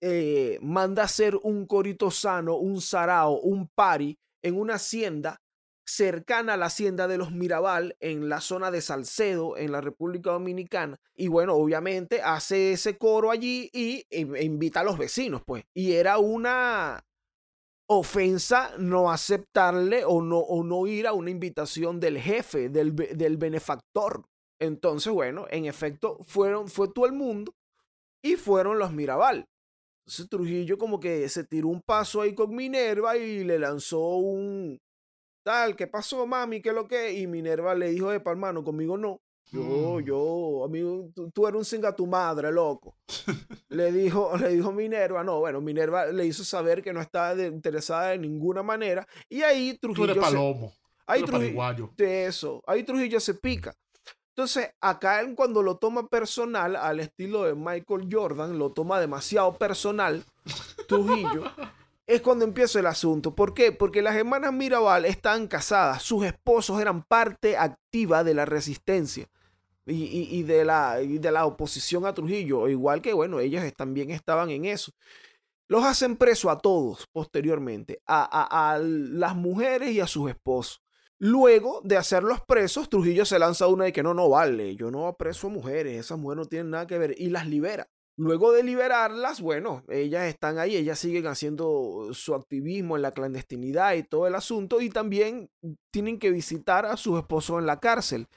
eh, manda hacer un corito sano, un sarao, un pari en una hacienda cercana a la hacienda de los Mirabal en la zona de Salcedo, en la República Dominicana. Y bueno, obviamente hace ese coro allí y e, invita a los vecinos, pues. Y era una ofensa no aceptarle o no, o no ir a una invitación del jefe, del, del benefactor. Entonces, bueno, en efecto, fueron, fue todo el mundo y fueron los Mirabal. Entonces Trujillo como que se tiró un paso ahí con Minerva y le lanzó un, tal, ¿qué pasó, mami? ¿Qué lo que? Y Minerva le dijo, epa, hermano, conmigo no. Yo, mm. yo, amigo, tú, eres un singa tu madre, loco. le dijo, le dijo Minerva, no, bueno, Minerva le hizo saber que no estaba interesada de ninguna manera. Y ahí Trujillo. Tú eres palomo. ahí Trujillo, de eso. Ahí Trujillo se pica. Entonces, acá él cuando lo toma personal, al estilo de Michael Jordan, lo toma demasiado personal, Trujillo. es cuando empieza el asunto. ¿Por qué? Porque las hermanas Mirabal están casadas, sus esposos eran parte activa de la resistencia y, de, la, de la oposición a Trujillo, igual que, bueno, ellas también estaban en eso. Los hacen preso a todos posteriormente, a, a, las mujeres y a sus esposos. Luego de hacerlos presos, Trujillo se lanza una de que no, no vale, yo no preso a mujeres, esas mujeres no tienen nada que ver y las libera. Luego de liberarlas, bueno, ellas están ahí, ellas siguen haciendo su activismo en la clandestinidad y todo el asunto y también tienen que visitar a sus esposos en la cárcel.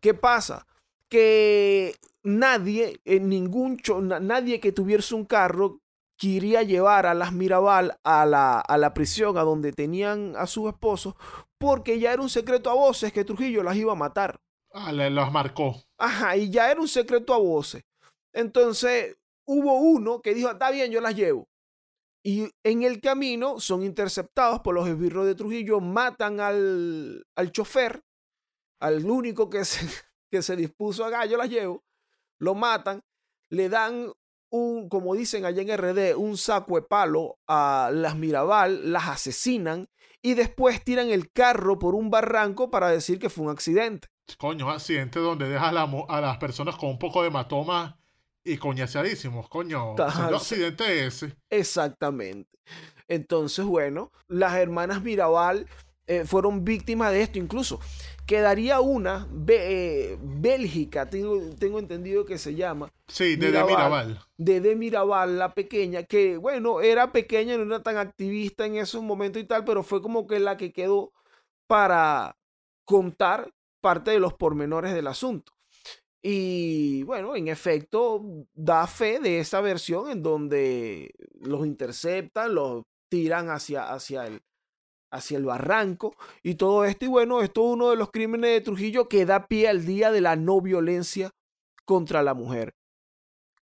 ¿Qué pasa? Que nadie, en ningún nadie que tuviese un carro quería llevar a las Mirabal a la, a la prisión, a donde tenían a sus esposos, porque ya era un secreto a voces que Trujillo las iba a matar. Ah, las marcó. Ajá, y ya era un secreto a voces. Entonces, hubo uno que dijo, está bien, yo las llevo. Y en el camino son interceptados por los esbirros de Trujillo, matan al, al chofer, al único que se, que se dispuso a, yo las llevo, lo matan, le dan un, como dicen allá en RD, un saco de palo a las Mirabal, las asesinan y después tiran el carro por un barranco para decir que fue un accidente. Coño, accidente donde deja a, las personas con un poco de hematoma y coñaceadísimos, coño. Un accidente ese. Exactamente. Entonces, bueno, las hermanas Mirabal eh, fueron víctimas de esto. Incluso quedaría una, eh, Bélgica, tengo, tengo, entendido que se llama. Sí, de Mirabal, de Mirabal. De, de Mirabal, la pequeña, que bueno, era pequeña, no era tan activista en esos momentos y tal, pero fue como que la que quedó para contar parte de los pormenores del asunto. Y bueno, en efecto, da fe de esa versión en donde los interceptan, los tiran hacia, hacia, el, hacia el barranco y todo esto. Y bueno, esto es uno de los crímenes de Trujillo que da pie al día de la no violencia contra la mujer.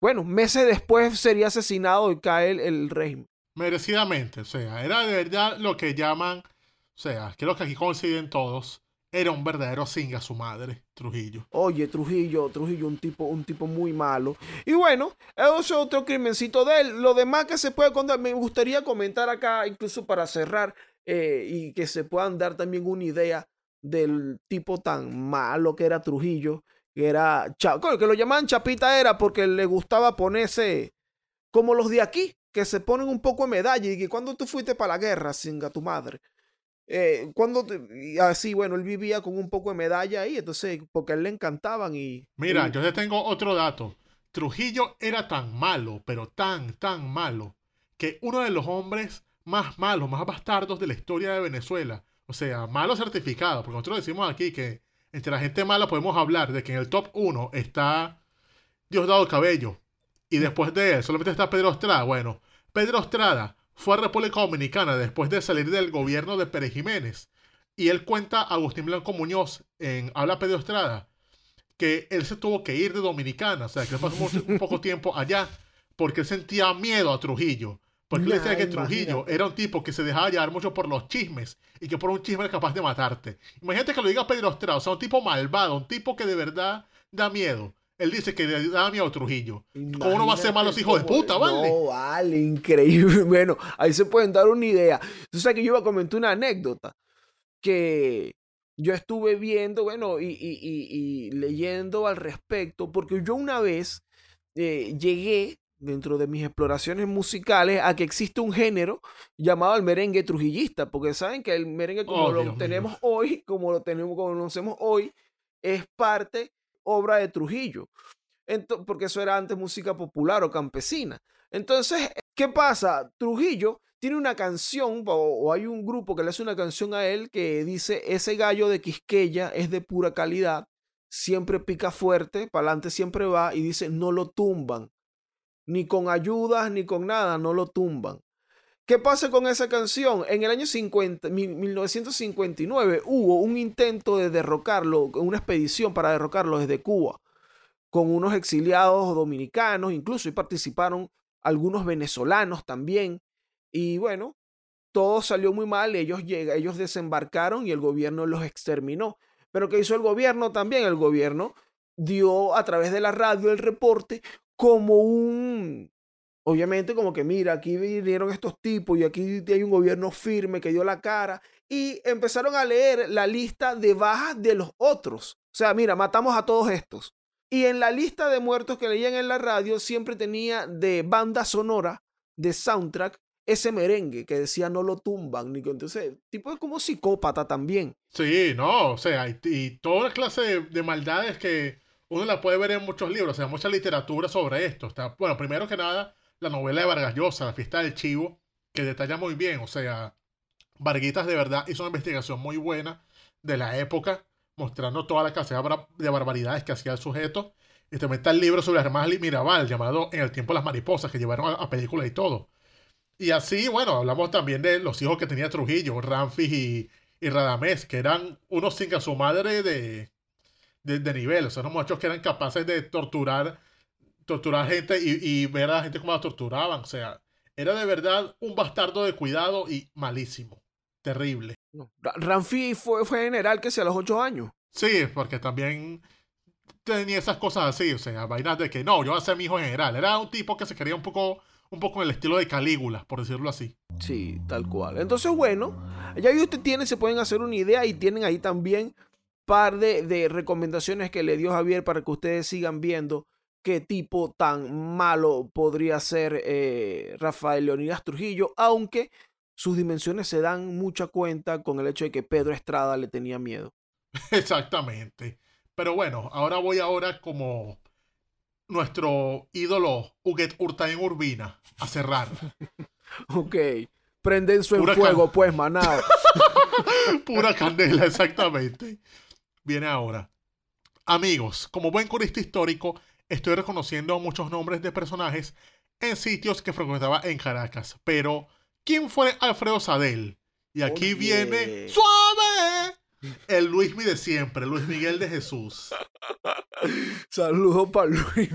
Bueno, meses después sería asesinado y cae el, el régimen. Merecidamente, o sea, era de verdad lo que llaman, o sea, creo que aquí coinciden todos, era un verdadero singa su madre, Trujillo. Oye, Trujillo, Trujillo, un tipo, un tipo muy malo. Y bueno, ese es otro crimencito de él. Lo demás que se puede contar, me gustaría comentar acá, incluso para cerrar, eh, y que se puedan dar también una idea del tipo tan malo que era Trujillo, que era, que lo llamaban Chapita era porque le gustaba ponerse como los de aquí, que se ponen un poco de medalla y que cuando tú fuiste para la guerra, singa tu madre. Eh, cuando así, bueno, él vivía con un poco de medalla ahí, entonces, porque a él le encantaban y... Mira, yo te tengo otro dato. Trujillo era tan malo, pero tan, tan malo, que uno de los hombres más malos, más bastardos de la historia de Venezuela, o sea, malo certificado, porque nosotros decimos aquí que entre la gente mala podemos hablar de que en el top 1 está Diosdado Cabello, y después de él solamente está Pedro Estrada. Bueno, Pedro Estrada fue a República Dominicana después de salir del gobierno de Pérez Jiménez. Y él cuenta a Agustín Blanco Muñoz en Habla Pedro Estrada que él se tuvo que ir de Dominicana, o sea, que pasó un poco tiempo allá porque él sentía miedo a Trujillo. Porque él decía que Trujillo era un tipo que se dejaba llevar mucho por los chismes y que por un chisme era capaz de matarte. Imagínate que lo diga Pedro Estrada, o sea, un tipo malvado, un tipo que de verdad da miedo. Él dice que le da miedo a Trujillo. ¿Cómo no va a ser malo los hijos de puta, vale? No, vale, increíble. Bueno, ahí se pueden dar una idea. Tú sabes que yo iba a comentar una anécdota que yo estuve viendo, bueno, y, leyendo al respecto, porque yo una vez eh, llegué dentro de mis exploraciones musicales a que existe un género llamado el merengue trujillista, porque saben que el merengue como oh, lo tenemos hoy, como lo tenemos, como lo conocemos hoy, es parte obra de Trujillo, porque eso era antes música popular o campesina. Entonces, ¿qué pasa? Trujillo tiene una canción, o, hay un grupo que le hace una canción a él que dice, ese gallo de Quisqueya es de pura calidad, siempre pica fuerte, para adelante siempre va, y dice, no lo tumban, ni con ayudas, ni con nada, no lo tumban. ¿Qué pasa con esa canción? En el año 50, 1959 hubo un intento de derrocarlo, una expedición para derrocarlo desde Cuba, con unos exiliados dominicanos, incluso y participaron algunos venezolanos también. Y bueno, todo salió muy mal, ellos, ellos desembarcaron y el gobierno los exterminó. Pero ¿qué hizo el gobierno también? El gobierno dio a través de la radio el reporte como un, obviamente como que mira, aquí vinieron estos tipos y aquí hay un gobierno firme que dio la cara y empezaron a leer la lista de bajas de los otros. O sea, mira, matamos a todos estos. Y en la lista de muertos que leían en la radio siempre tenía de banda sonora, de soundtrack, ese merengue que decía no lo tumban. Entonces, tipo es como psicópata también. Sí, no, o sea, y, toda clase de, de maldades que uno la puede ver en muchos libros, o sea, mucha literatura sobre esto. Está, bueno, primero que nada, la novela de Vargas Llosa, La fiesta del chivo, que detalla muy bien, o sea, Varguitas de verdad hizo una investigación muy buena de la época, mostrando toda la cantidad de barbaridades que hacía el sujeto. Y también está el libro sobre Armás Mirabal, llamado En el tiempo de las mariposas, que llevaron a, películas y todo. Y así, bueno, hablamos también de los hijos que tenía Trujillo, Ramfis y, y Radamés, que eran unos sin a su madre de, de, nivel. O sea, unos muchachos que eran capaces de torturar, torturar gente y, ver a la gente cómo la torturaban. O sea, era de verdad un bastardo de cuidado y malísimo. Terrible. Ramfi fue, fue general que sea a los ocho años. Sí, porque también tenía esas cosas así, o sea, vainas de que no, yo voy a ser mi hijo general. Era un tipo que se quería un poco, un poco en el estilo de Calígula, por decirlo así. Sí, tal cual. Entonces, bueno, ya ahí usted tiene, se pueden hacer una idea y tienen ahí también par de, recomendaciones que le dio Javier para que ustedes sigan viendo qué tipo tan malo podría ser eh, Rafael Leonidas Trujillo, aunque sus dimensiones se dan mucha cuenta con el hecho de que Pedro Estrada le tenía miedo. Exactamente. Pero bueno, ahora voy ahora como nuestro ídolo Huguet Urtain Urbina a cerrar. ok. Prenden su en fuego, pues, manado. Pura candela, exactamente viene ahora. Amigos, como buen corista histórico, estoy reconociendo muchos nombres de personajes en sitios que frecuentaba en Caracas. Pero, ¿quién fue Alfredo Sadel? Y aquí viene ¡Suave! El Luis de siempre, Luis Miguel de Jesús. Saludos para Luis.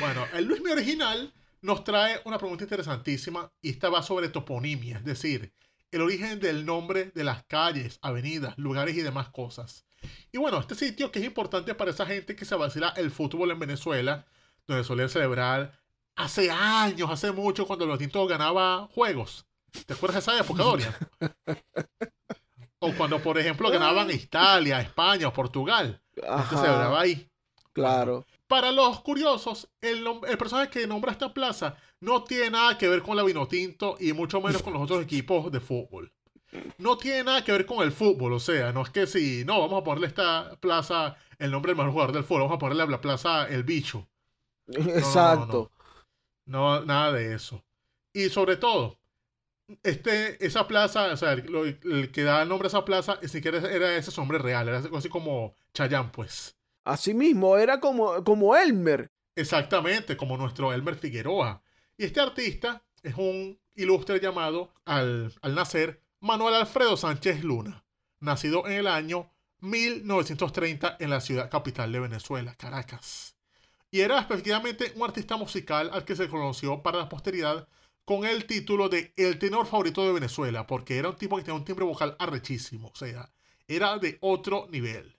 Bueno, el Luis original nos trae una pregunta interesantísima y esta va sobre toponimia, es decir, el origen del nombre de las calles, avenidas, lugares y demás cosas. Y bueno, este sitio que es importante para esa gente que se vacila el fútbol en Venezuela, donde solían celebrar hace años, hace mucho, cuando los tintos ganaba juegos. ¿Te acuerdas de esa época, Dorian? o cuando, por ejemplo, ganaban Italia, España o Portugal. Se celebraba ahí. Claro. Para los curiosos, el, el, personaje que nombra esta plaza no tiene nada que ver con la Vinotinto y mucho menos con los otros equipos de fútbol. No tiene nada que ver con el fútbol, o sea, no es que si, no, vamos a ponerle esta plaza el nombre del mejor jugador del fútbol, vamos a ponerle a la plaza el bicho. Exacto. No, nada de eso. Y sobre todo, este, esa plaza, o sea, el, que da el nombre a esa plaza, ni siquiera era ese nombre real, era así como Chayán, pues. Así mismo, era como, como Elmer. Exactamente, como nuestro Elmer Figueroa. Y este artista es un ilustre llamado al, al nacer Manuel Alfredo Sánchez Luna, nacido en el año 1930 en la ciudad capital de Venezuela, Caracas. Y era efectivamente un artista musical al que se conoció para la posteridad con el título de El tenor favorito de Venezuela, porque era un tipo que tenía un timbre vocal arrechísimo, o sea, era de otro nivel.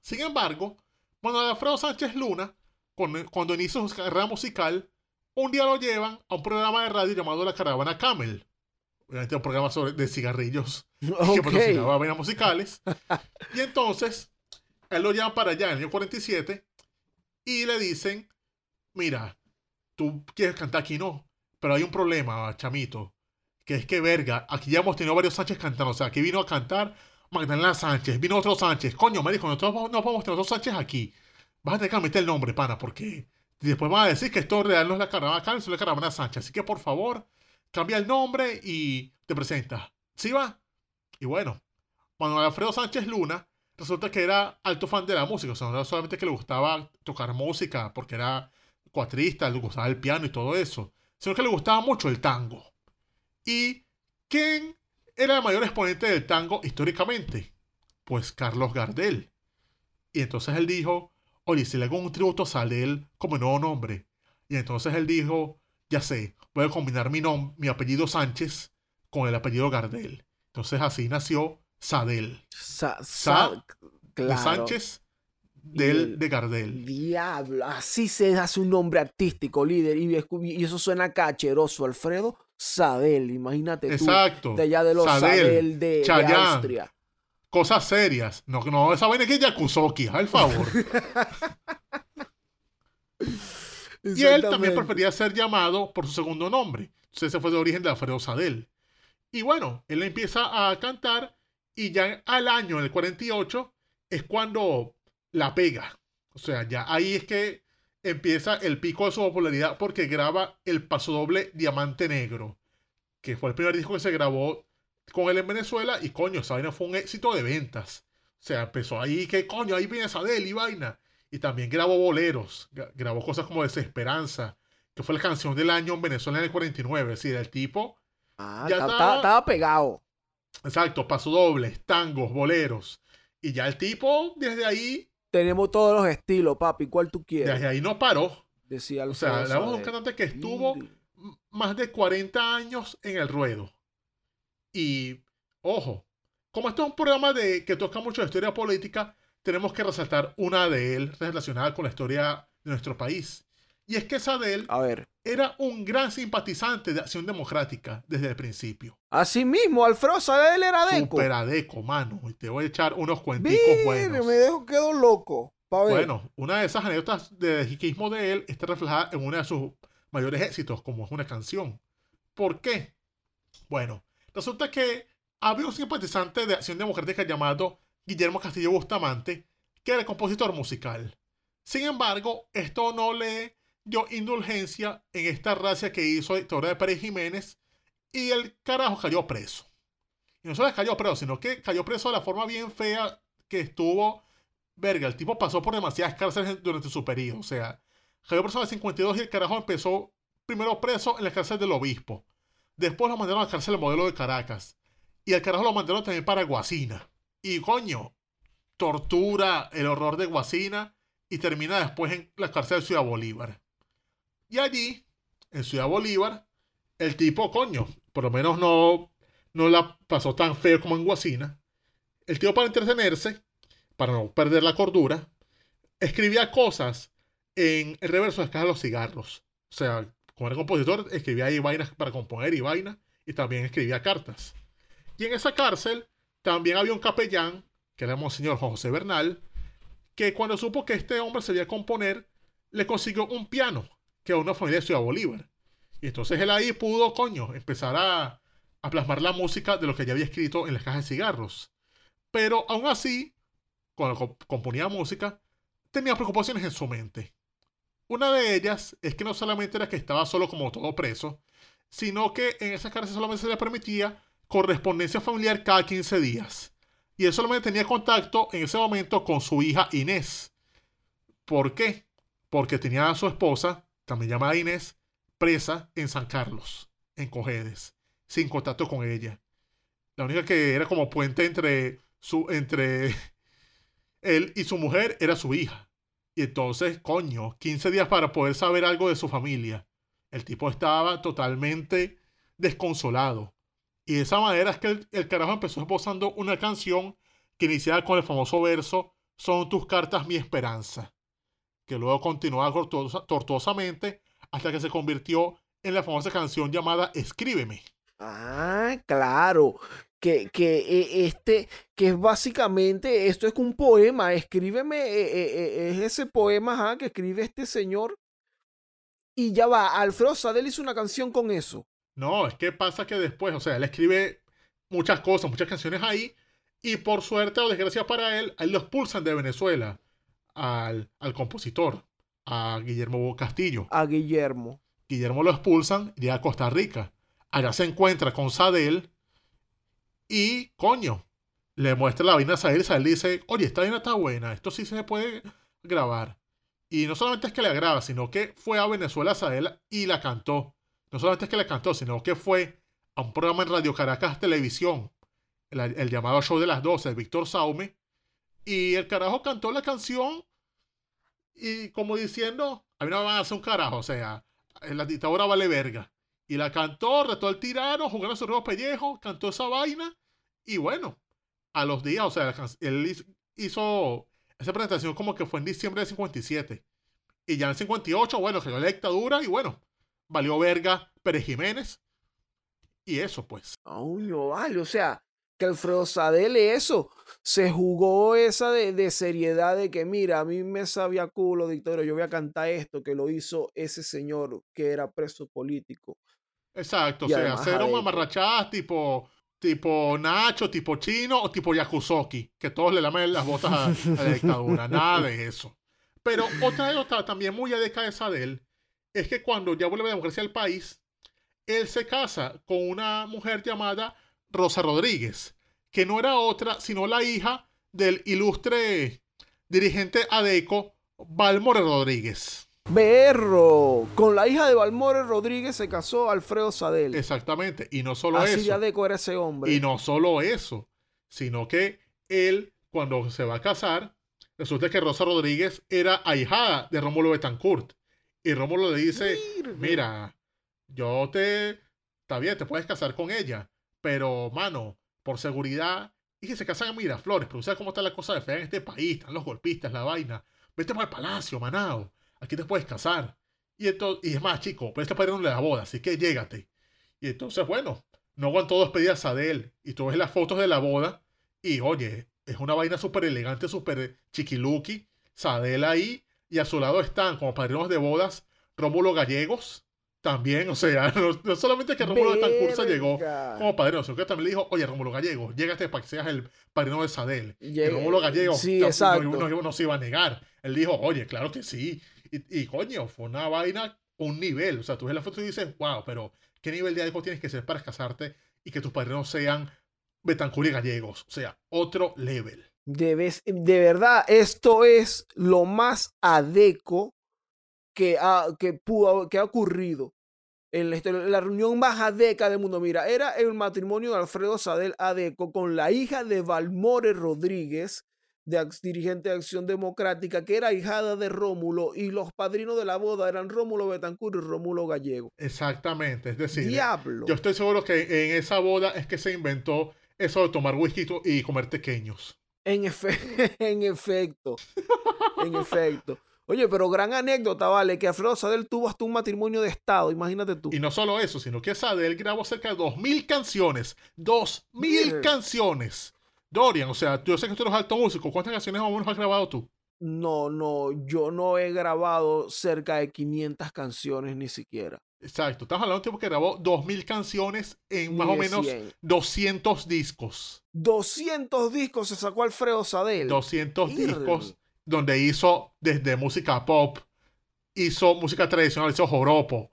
Sin embargo, Manuel Alfredo Sánchez Luna, cuando inició su carrera musical, un día lo llevan a un programa de radio llamado La Caravana Camel. Obviamente un programa sobre, de cigarrillos que patrocinaba vainas musicales. y entonces, él lo llevan para allá en el año 47 y le dicen, mira, tú quieres cantar aquí, no. Pero hay un problema, chamito, que es que verga, aquí ya hemos tenido varios Sánchez cantando. O sea, aquí vino a cantar Magdalena Sánchez, vino otro Sánchez. Coño, me dijo, nosotros no podemos tener otro Sánchez aquí. Vas a tener que meter el nombre, pana, porque después van a decir que esto real no es la caravana Carmen, sino la caravana Sánchez. Así que por favor, cambia el nombre y te presenta. ¿Sí va? Y bueno, Manuel Alfredo Sánchez Luna resulta que era alto fan de la música. O sea, no era solamente que le gustaba tocar música porque era cuatrista, le gustaba el piano y todo eso, sino que le gustaba mucho el tango. ¿Y quién era el mayor exponente del tango históricamente? Pues Carlos Gardel. Y entonces él dijo, oye, si le hago un tributo sale él como nuevo nombre. Y entonces él dijo, ya sé, voy a combinar mi, nombre, mi apellido Sánchez con el apellido Gardel. Entonces así nació Sadel. Sa, de Sánchez, del de Gardel. Diablo, así se hace un nombre artístico, líder. Y, eso suena cacheroso, Alfredo. Sadel, imagínate Exacto. de allá de los Sadel, de, de Austria cosas serias. No, no esa vaina que es Yakuzoki, al favor. y él también prefería ser llamado por su segundo nombre. Entonces ese fue de origen de Alfredo Sadel. Y bueno, él empieza a cantar y ya al año, en el 48, es cuando la pega. O sea, ya ahí es que empieza el pico de su popularidad porque graba el pasodoble Diamante Negro, que fue el primer disco que se grabó con él en Venezuela y coño, esa vaina fue un éxito de ventas. O sea, empezó ahí que coño, ahí viene Sadel y vaina. Y también grabó boleros, grabó cosas como Desesperanza, que fue la canción del año en Venezuela en el 49. Es decir, el tipo ah, ya estaba, pegado. Exacto, pasodobles, tangos, boleros. Y ya el tipo, desde ahí. Tenemos todos los estilos, papi. ¿Cuál tú quieres? Desde ahí no paró. Decía O sea, la voz un cantante que estuvo más de 40 años en el ruedo. Y, ojo, como esto es un programa de, que toca mucho la historia política, tenemos que resaltar una de él relacionada con la historia de nuestro país. Y es que Sadel a ver. era un gran simpatizante de Acción Democrática desde el principio. Así mismo, Alfredo Sadel era deco. Super adeco, mano. Y te voy a echar unos cuenticos buenos. me dejo quedo loco. Bueno, una de esas anécdotas de jiquismo de él está reflejada en uno de sus mayores éxitos, como es una canción. ¿Por qué? Bueno, resulta que había un simpatizante de Acción Democrática llamado Guillermo Castillo Bustamante, que era compositor musical. Sin embargo, esto no le dio indulgencia en esta racia que hizo Victoria de Pérez Jiménez y el carajo cayó preso. Y no solo cayó preso, sino que cayó preso de la forma bien fea que estuvo. Verga, el tipo pasó por demasiadas cárceles durante su periodo. O sea, cayó preso a 52 y el carajo empezó primero preso en la cárcel del obispo. Después lo mandaron a la cárcel del modelo de Caracas. Y el carajo lo mandaron también para Guasina. Y coño, tortura, el horror de Guasina. Y termina después en la cárcel de Ciudad Bolívar. Y allí, en Ciudad Bolívar, el tipo, coño, por lo menos no, no la pasó tan feo como en Guasina. El tipo, para entretenerse, para no perder la cordura, escribía cosas en el reverso de las cajas de los cigarros. O sea, como era compositor, escribía ahí vainas para componer y vainas, y también escribía cartas. Y en esa cárcel también había un capellán, que era Monseñor José Bernal, que cuando supo que este hombre se a componer, le consiguió un piano que una familia de Ciudad Bolívar. Y entonces él ahí pudo, coño, empezar a, a plasmar la música de lo que ya había escrito en las cajas de cigarros. Pero aún así, cuando componía música, tenía preocupaciones en su mente. Una de ellas es que no solamente era que estaba solo como todo preso, sino que en esa cárcel solamente se le permitía correspondencia familiar cada 15 días. Y él solamente tenía contacto en ese momento con su hija Inés. ¿Por qué? Porque tenía a su esposa también llamada Inés, presa en San Carlos, en Cojedes, sin contacto con ella. La única que era como puente entre, su, entre él y su mujer era su hija. Y entonces, coño, 15 días para poder saber algo de su familia. El tipo estaba totalmente desconsolado. Y de esa manera es que el, el carajo empezó esbozando una canción que iniciaba con el famoso verso Son tus cartas mi esperanza que luego continuaba tortuosamente hasta que se convirtió en la famosa canción llamada Escríbeme. Ah, claro. Que, que e, este, que es básicamente, esto es un poema, escríbeme, e, e, es ese poema que escribe este señor. Y ya va, Alfredo Sadel hizo una canción con eso. No, es que pasa que después, o sea, él escribe muchas cosas, muchas canciones ahí, y por suerte o desgracia para él, él los expulsan de Venezuela al, compositor, a Guillermo Castillo. A Guillermo. Guillermo lo expulsan y a Costa Rica. Allá se encuentra con Sadel y, coño, le muestra la vaina a Sadel y Sadel dice, oye, esta vaina está buena, esto sí se puede grabar. Y no solamente es que le agrada, sino que fue a Venezuela Sadel y la cantó. No solamente es que la cantó, sino que fue a un programa en Radio Caracas Televisión, el, llamado Show de las 12, de Víctor Saume, y el carajo cantó la canción y como diciendo, a mí no me van a hacer un carajo, o sea, la dictadura vale verga. Y la cantó, retó al tirano, jugando su nuevo pellejo, cantó esa vaina. Y bueno, a los días, o sea, él hizo esa presentación como que fue en diciembre del 57. Y ya en el 58, bueno, creó la dictadura y bueno, valió verga Pérez Jiménez. Y eso pues. No vale, o sea, que Alfredo Sadel eso, se jugó esa de, seriedad de que mira, a mí me sabía culo, dictador, yo voy a cantar esto que lo hizo ese señor que era preso político. Exacto, o sea, cero mamarrachadas tipo, tipo Nacho, tipo Chino o tipo Yakusoki, que todos le lamen las botas a, la dictadura, nada de eso. Pero otra nota también muy adeca de Sadel es que cuando ya vuelve la democracia al país, él se casa con una mujer llamada Rosa Rodríguez, que no era otra sino la hija del ilustre dirigente ADECO, Valmore Rodríguez. Berro, con la hija de Valmore Rodríguez se casó Alfredo Sadel. Exactamente, y no solo Así eso. de Adeco era ese hombre. Y no solo eso, sino que él, cuando se va a casar, resulta que Rosa Rodríguez era ahijada de Rómulo Betancourt. Y Rómulo le dice, mira, yo te... Está bien, te puedes casar con ella, pero, mano, por seguridad, y que se casan en Miraflores, pero ¿sabes cómo está la cosa de fea en este país? Están los golpistas, la vaina. Vete para el palacio, manao. Aquí te puedes casar. Y, entonces, y es más, chico, pero este padre no le da boda, así que llégate. Y entonces, bueno, no aguantó despedidas a de él. Y tú ves las fotos de la boda. Y oye, es una vaina súper elegante, súper chiquiluki. Sadel ahí. Y a su lado están como padrinos de bodas Rómulo Gallegos. También, o sea, no, no solamente que Rómulo de Tancursa llegó como padrino, sino que también le dijo, oye, Rómulo Gallegos, llégate para que seas el padrino de Sadel. Y Rómulo Gallegos Sí, no- no, no- no se iba a negar. Él dijo, oye, claro que sí. Y, y, coño, fue una vaina, un nivel. O sea, tú ves la foto y dices, wow, pero ¿qué nivel de algo tienes que ser para casarte y que tus padrinos sean Betancur y Gallegos? O sea, otro level. De, verdad, esto es lo más adeco que ha, que pudo, que ha ocurrido en la, reunión más adeca del mundo. Mira, era el matrimonio de Alfredo Sadel Adeco con la hija de Valmore Rodríguez, de, dirigente de Acción Democrática, que era hijada de Rómulo, y los padrinos de la boda eran Rómulo Betancur y Rómulo Gallego. Exactamente. Es decir, Diablo. yo estoy seguro que en esa boda es que se inventó eso de tomar whisky y comer pequeños. En, efe- en efecto. En efecto. Oye, pero gran anécdota, vale, que Alfredo Sadel tuvo hasta un matrimonio de Estado, imagínate tú. Y no solo eso, sino que Sadel grabó cerca de 2.000 canciones. 2.000 Mierda. canciones. Dorian, o sea, yo sé que tú eres alto músico. ¿Cuántas canciones más o menos has grabado tú? No, no, yo no he grabado cerca de 500 canciones ni siquiera. Exacto. Estamos hablando de un tipo que grabó 2.000 canciones en más o menos 100. 200 discos. 200 discos se sacó Alfredo Sadel. 200 Irre. discos donde hizo desde música pop, hizo música tradicional, hizo joropo,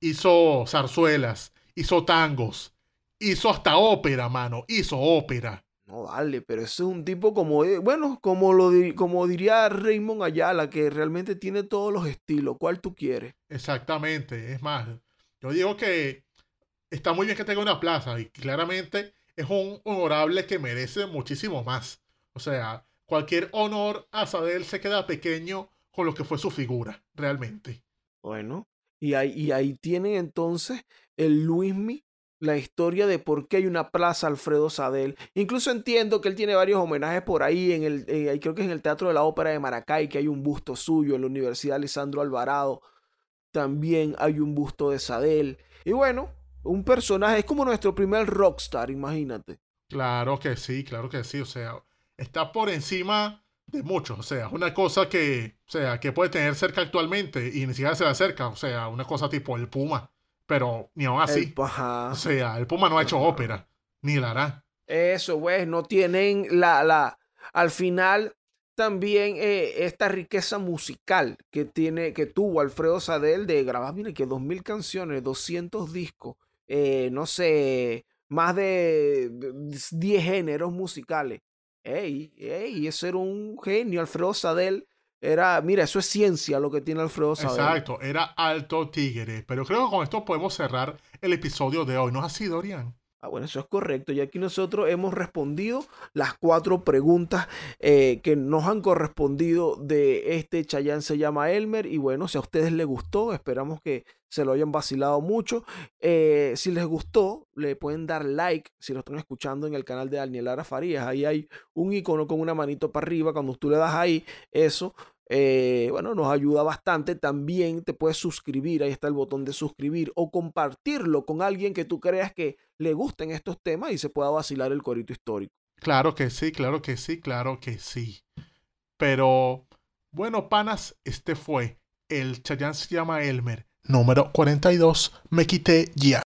hizo zarzuelas, hizo tangos, hizo hasta ópera, mano, hizo ópera. No vale, pero ese es un tipo como, eh, bueno, como, lo como diría Raymond Ayala, que realmente tiene todos los estilos. ¿Cuál tú quieres? Exactamente, es más, yo digo que está muy bien que tenga una plaza y claramente es un honorable que merece muchísimo más. O sea, cualquier honor a Sadel se queda pequeño con lo que fue su figura, realmente. Bueno, y ahí, y ahí tienen entonces el Luismi, la historia de por qué hay una plaza Alfredo Sadel. Incluso entiendo que él tiene varios homenajes por ahí, en el, eh, creo que es en el Teatro de la Ópera de Maracay, que hay un busto suyo, en la Universidad Lisandro Alvarado también hay un busto de Sadel. Y bueno, un personaje, es como nuestro primer rockstar, imagínate. Claro que sí, claro que sí. O sea, está por encima de muchos. O sea, una cosa que, o sea, que puede tener cerca actualmente y ni siquiera se le acerca. O sea, una cosa tipo el Puma. Pero ni aún así. El-. O sea, el Puma no ha hecho ópera. Ni la hará. Eso, pues, no tienen la, la, al final también eh, esta riqueza musical que tiene, que tuvo Alfredo Sadel de grabar, mire, que dos mil canciones, 200 discos, eh, no sé, más de 10 géneros musicales. Ey, ey, ese era un genio, Alfredo Sadel. Era, mira, eso es ciencia lo que tiene Alfredo. Exacto, era alto tigre. Pero creo que con esto podemos cerrar el episodio de hoy. ¿No es así, Dorian? Ah, bueno, eso es correcto. Y aquí nosotros hemos respondido las cuatro preguntas eh, que nos han correspondido de este Chayán se llama Elmer. Y bueno, si a ustedes les gustó, esperamos que se lo hayan vacilado mucho. Eh, si les gustó, le pueden dar like si lo están escuchando en el canal de Daniel Lara Farías. Ahí hay un icono con una manito para arriba. Cuando tú le das ahí, eso eh, bueno, nos ayuda bastante. También te puedes suscribir, ahí está el botón de suscribir o compartirlo con alguien que tú creas que le gusten estos temas y se pueda vacilar el corito histórico. Claro que sí, claro que sí, claro que sí. Pero, bueno, panas, este fue el Chayán se llama Elmer número 42. Me quité ya.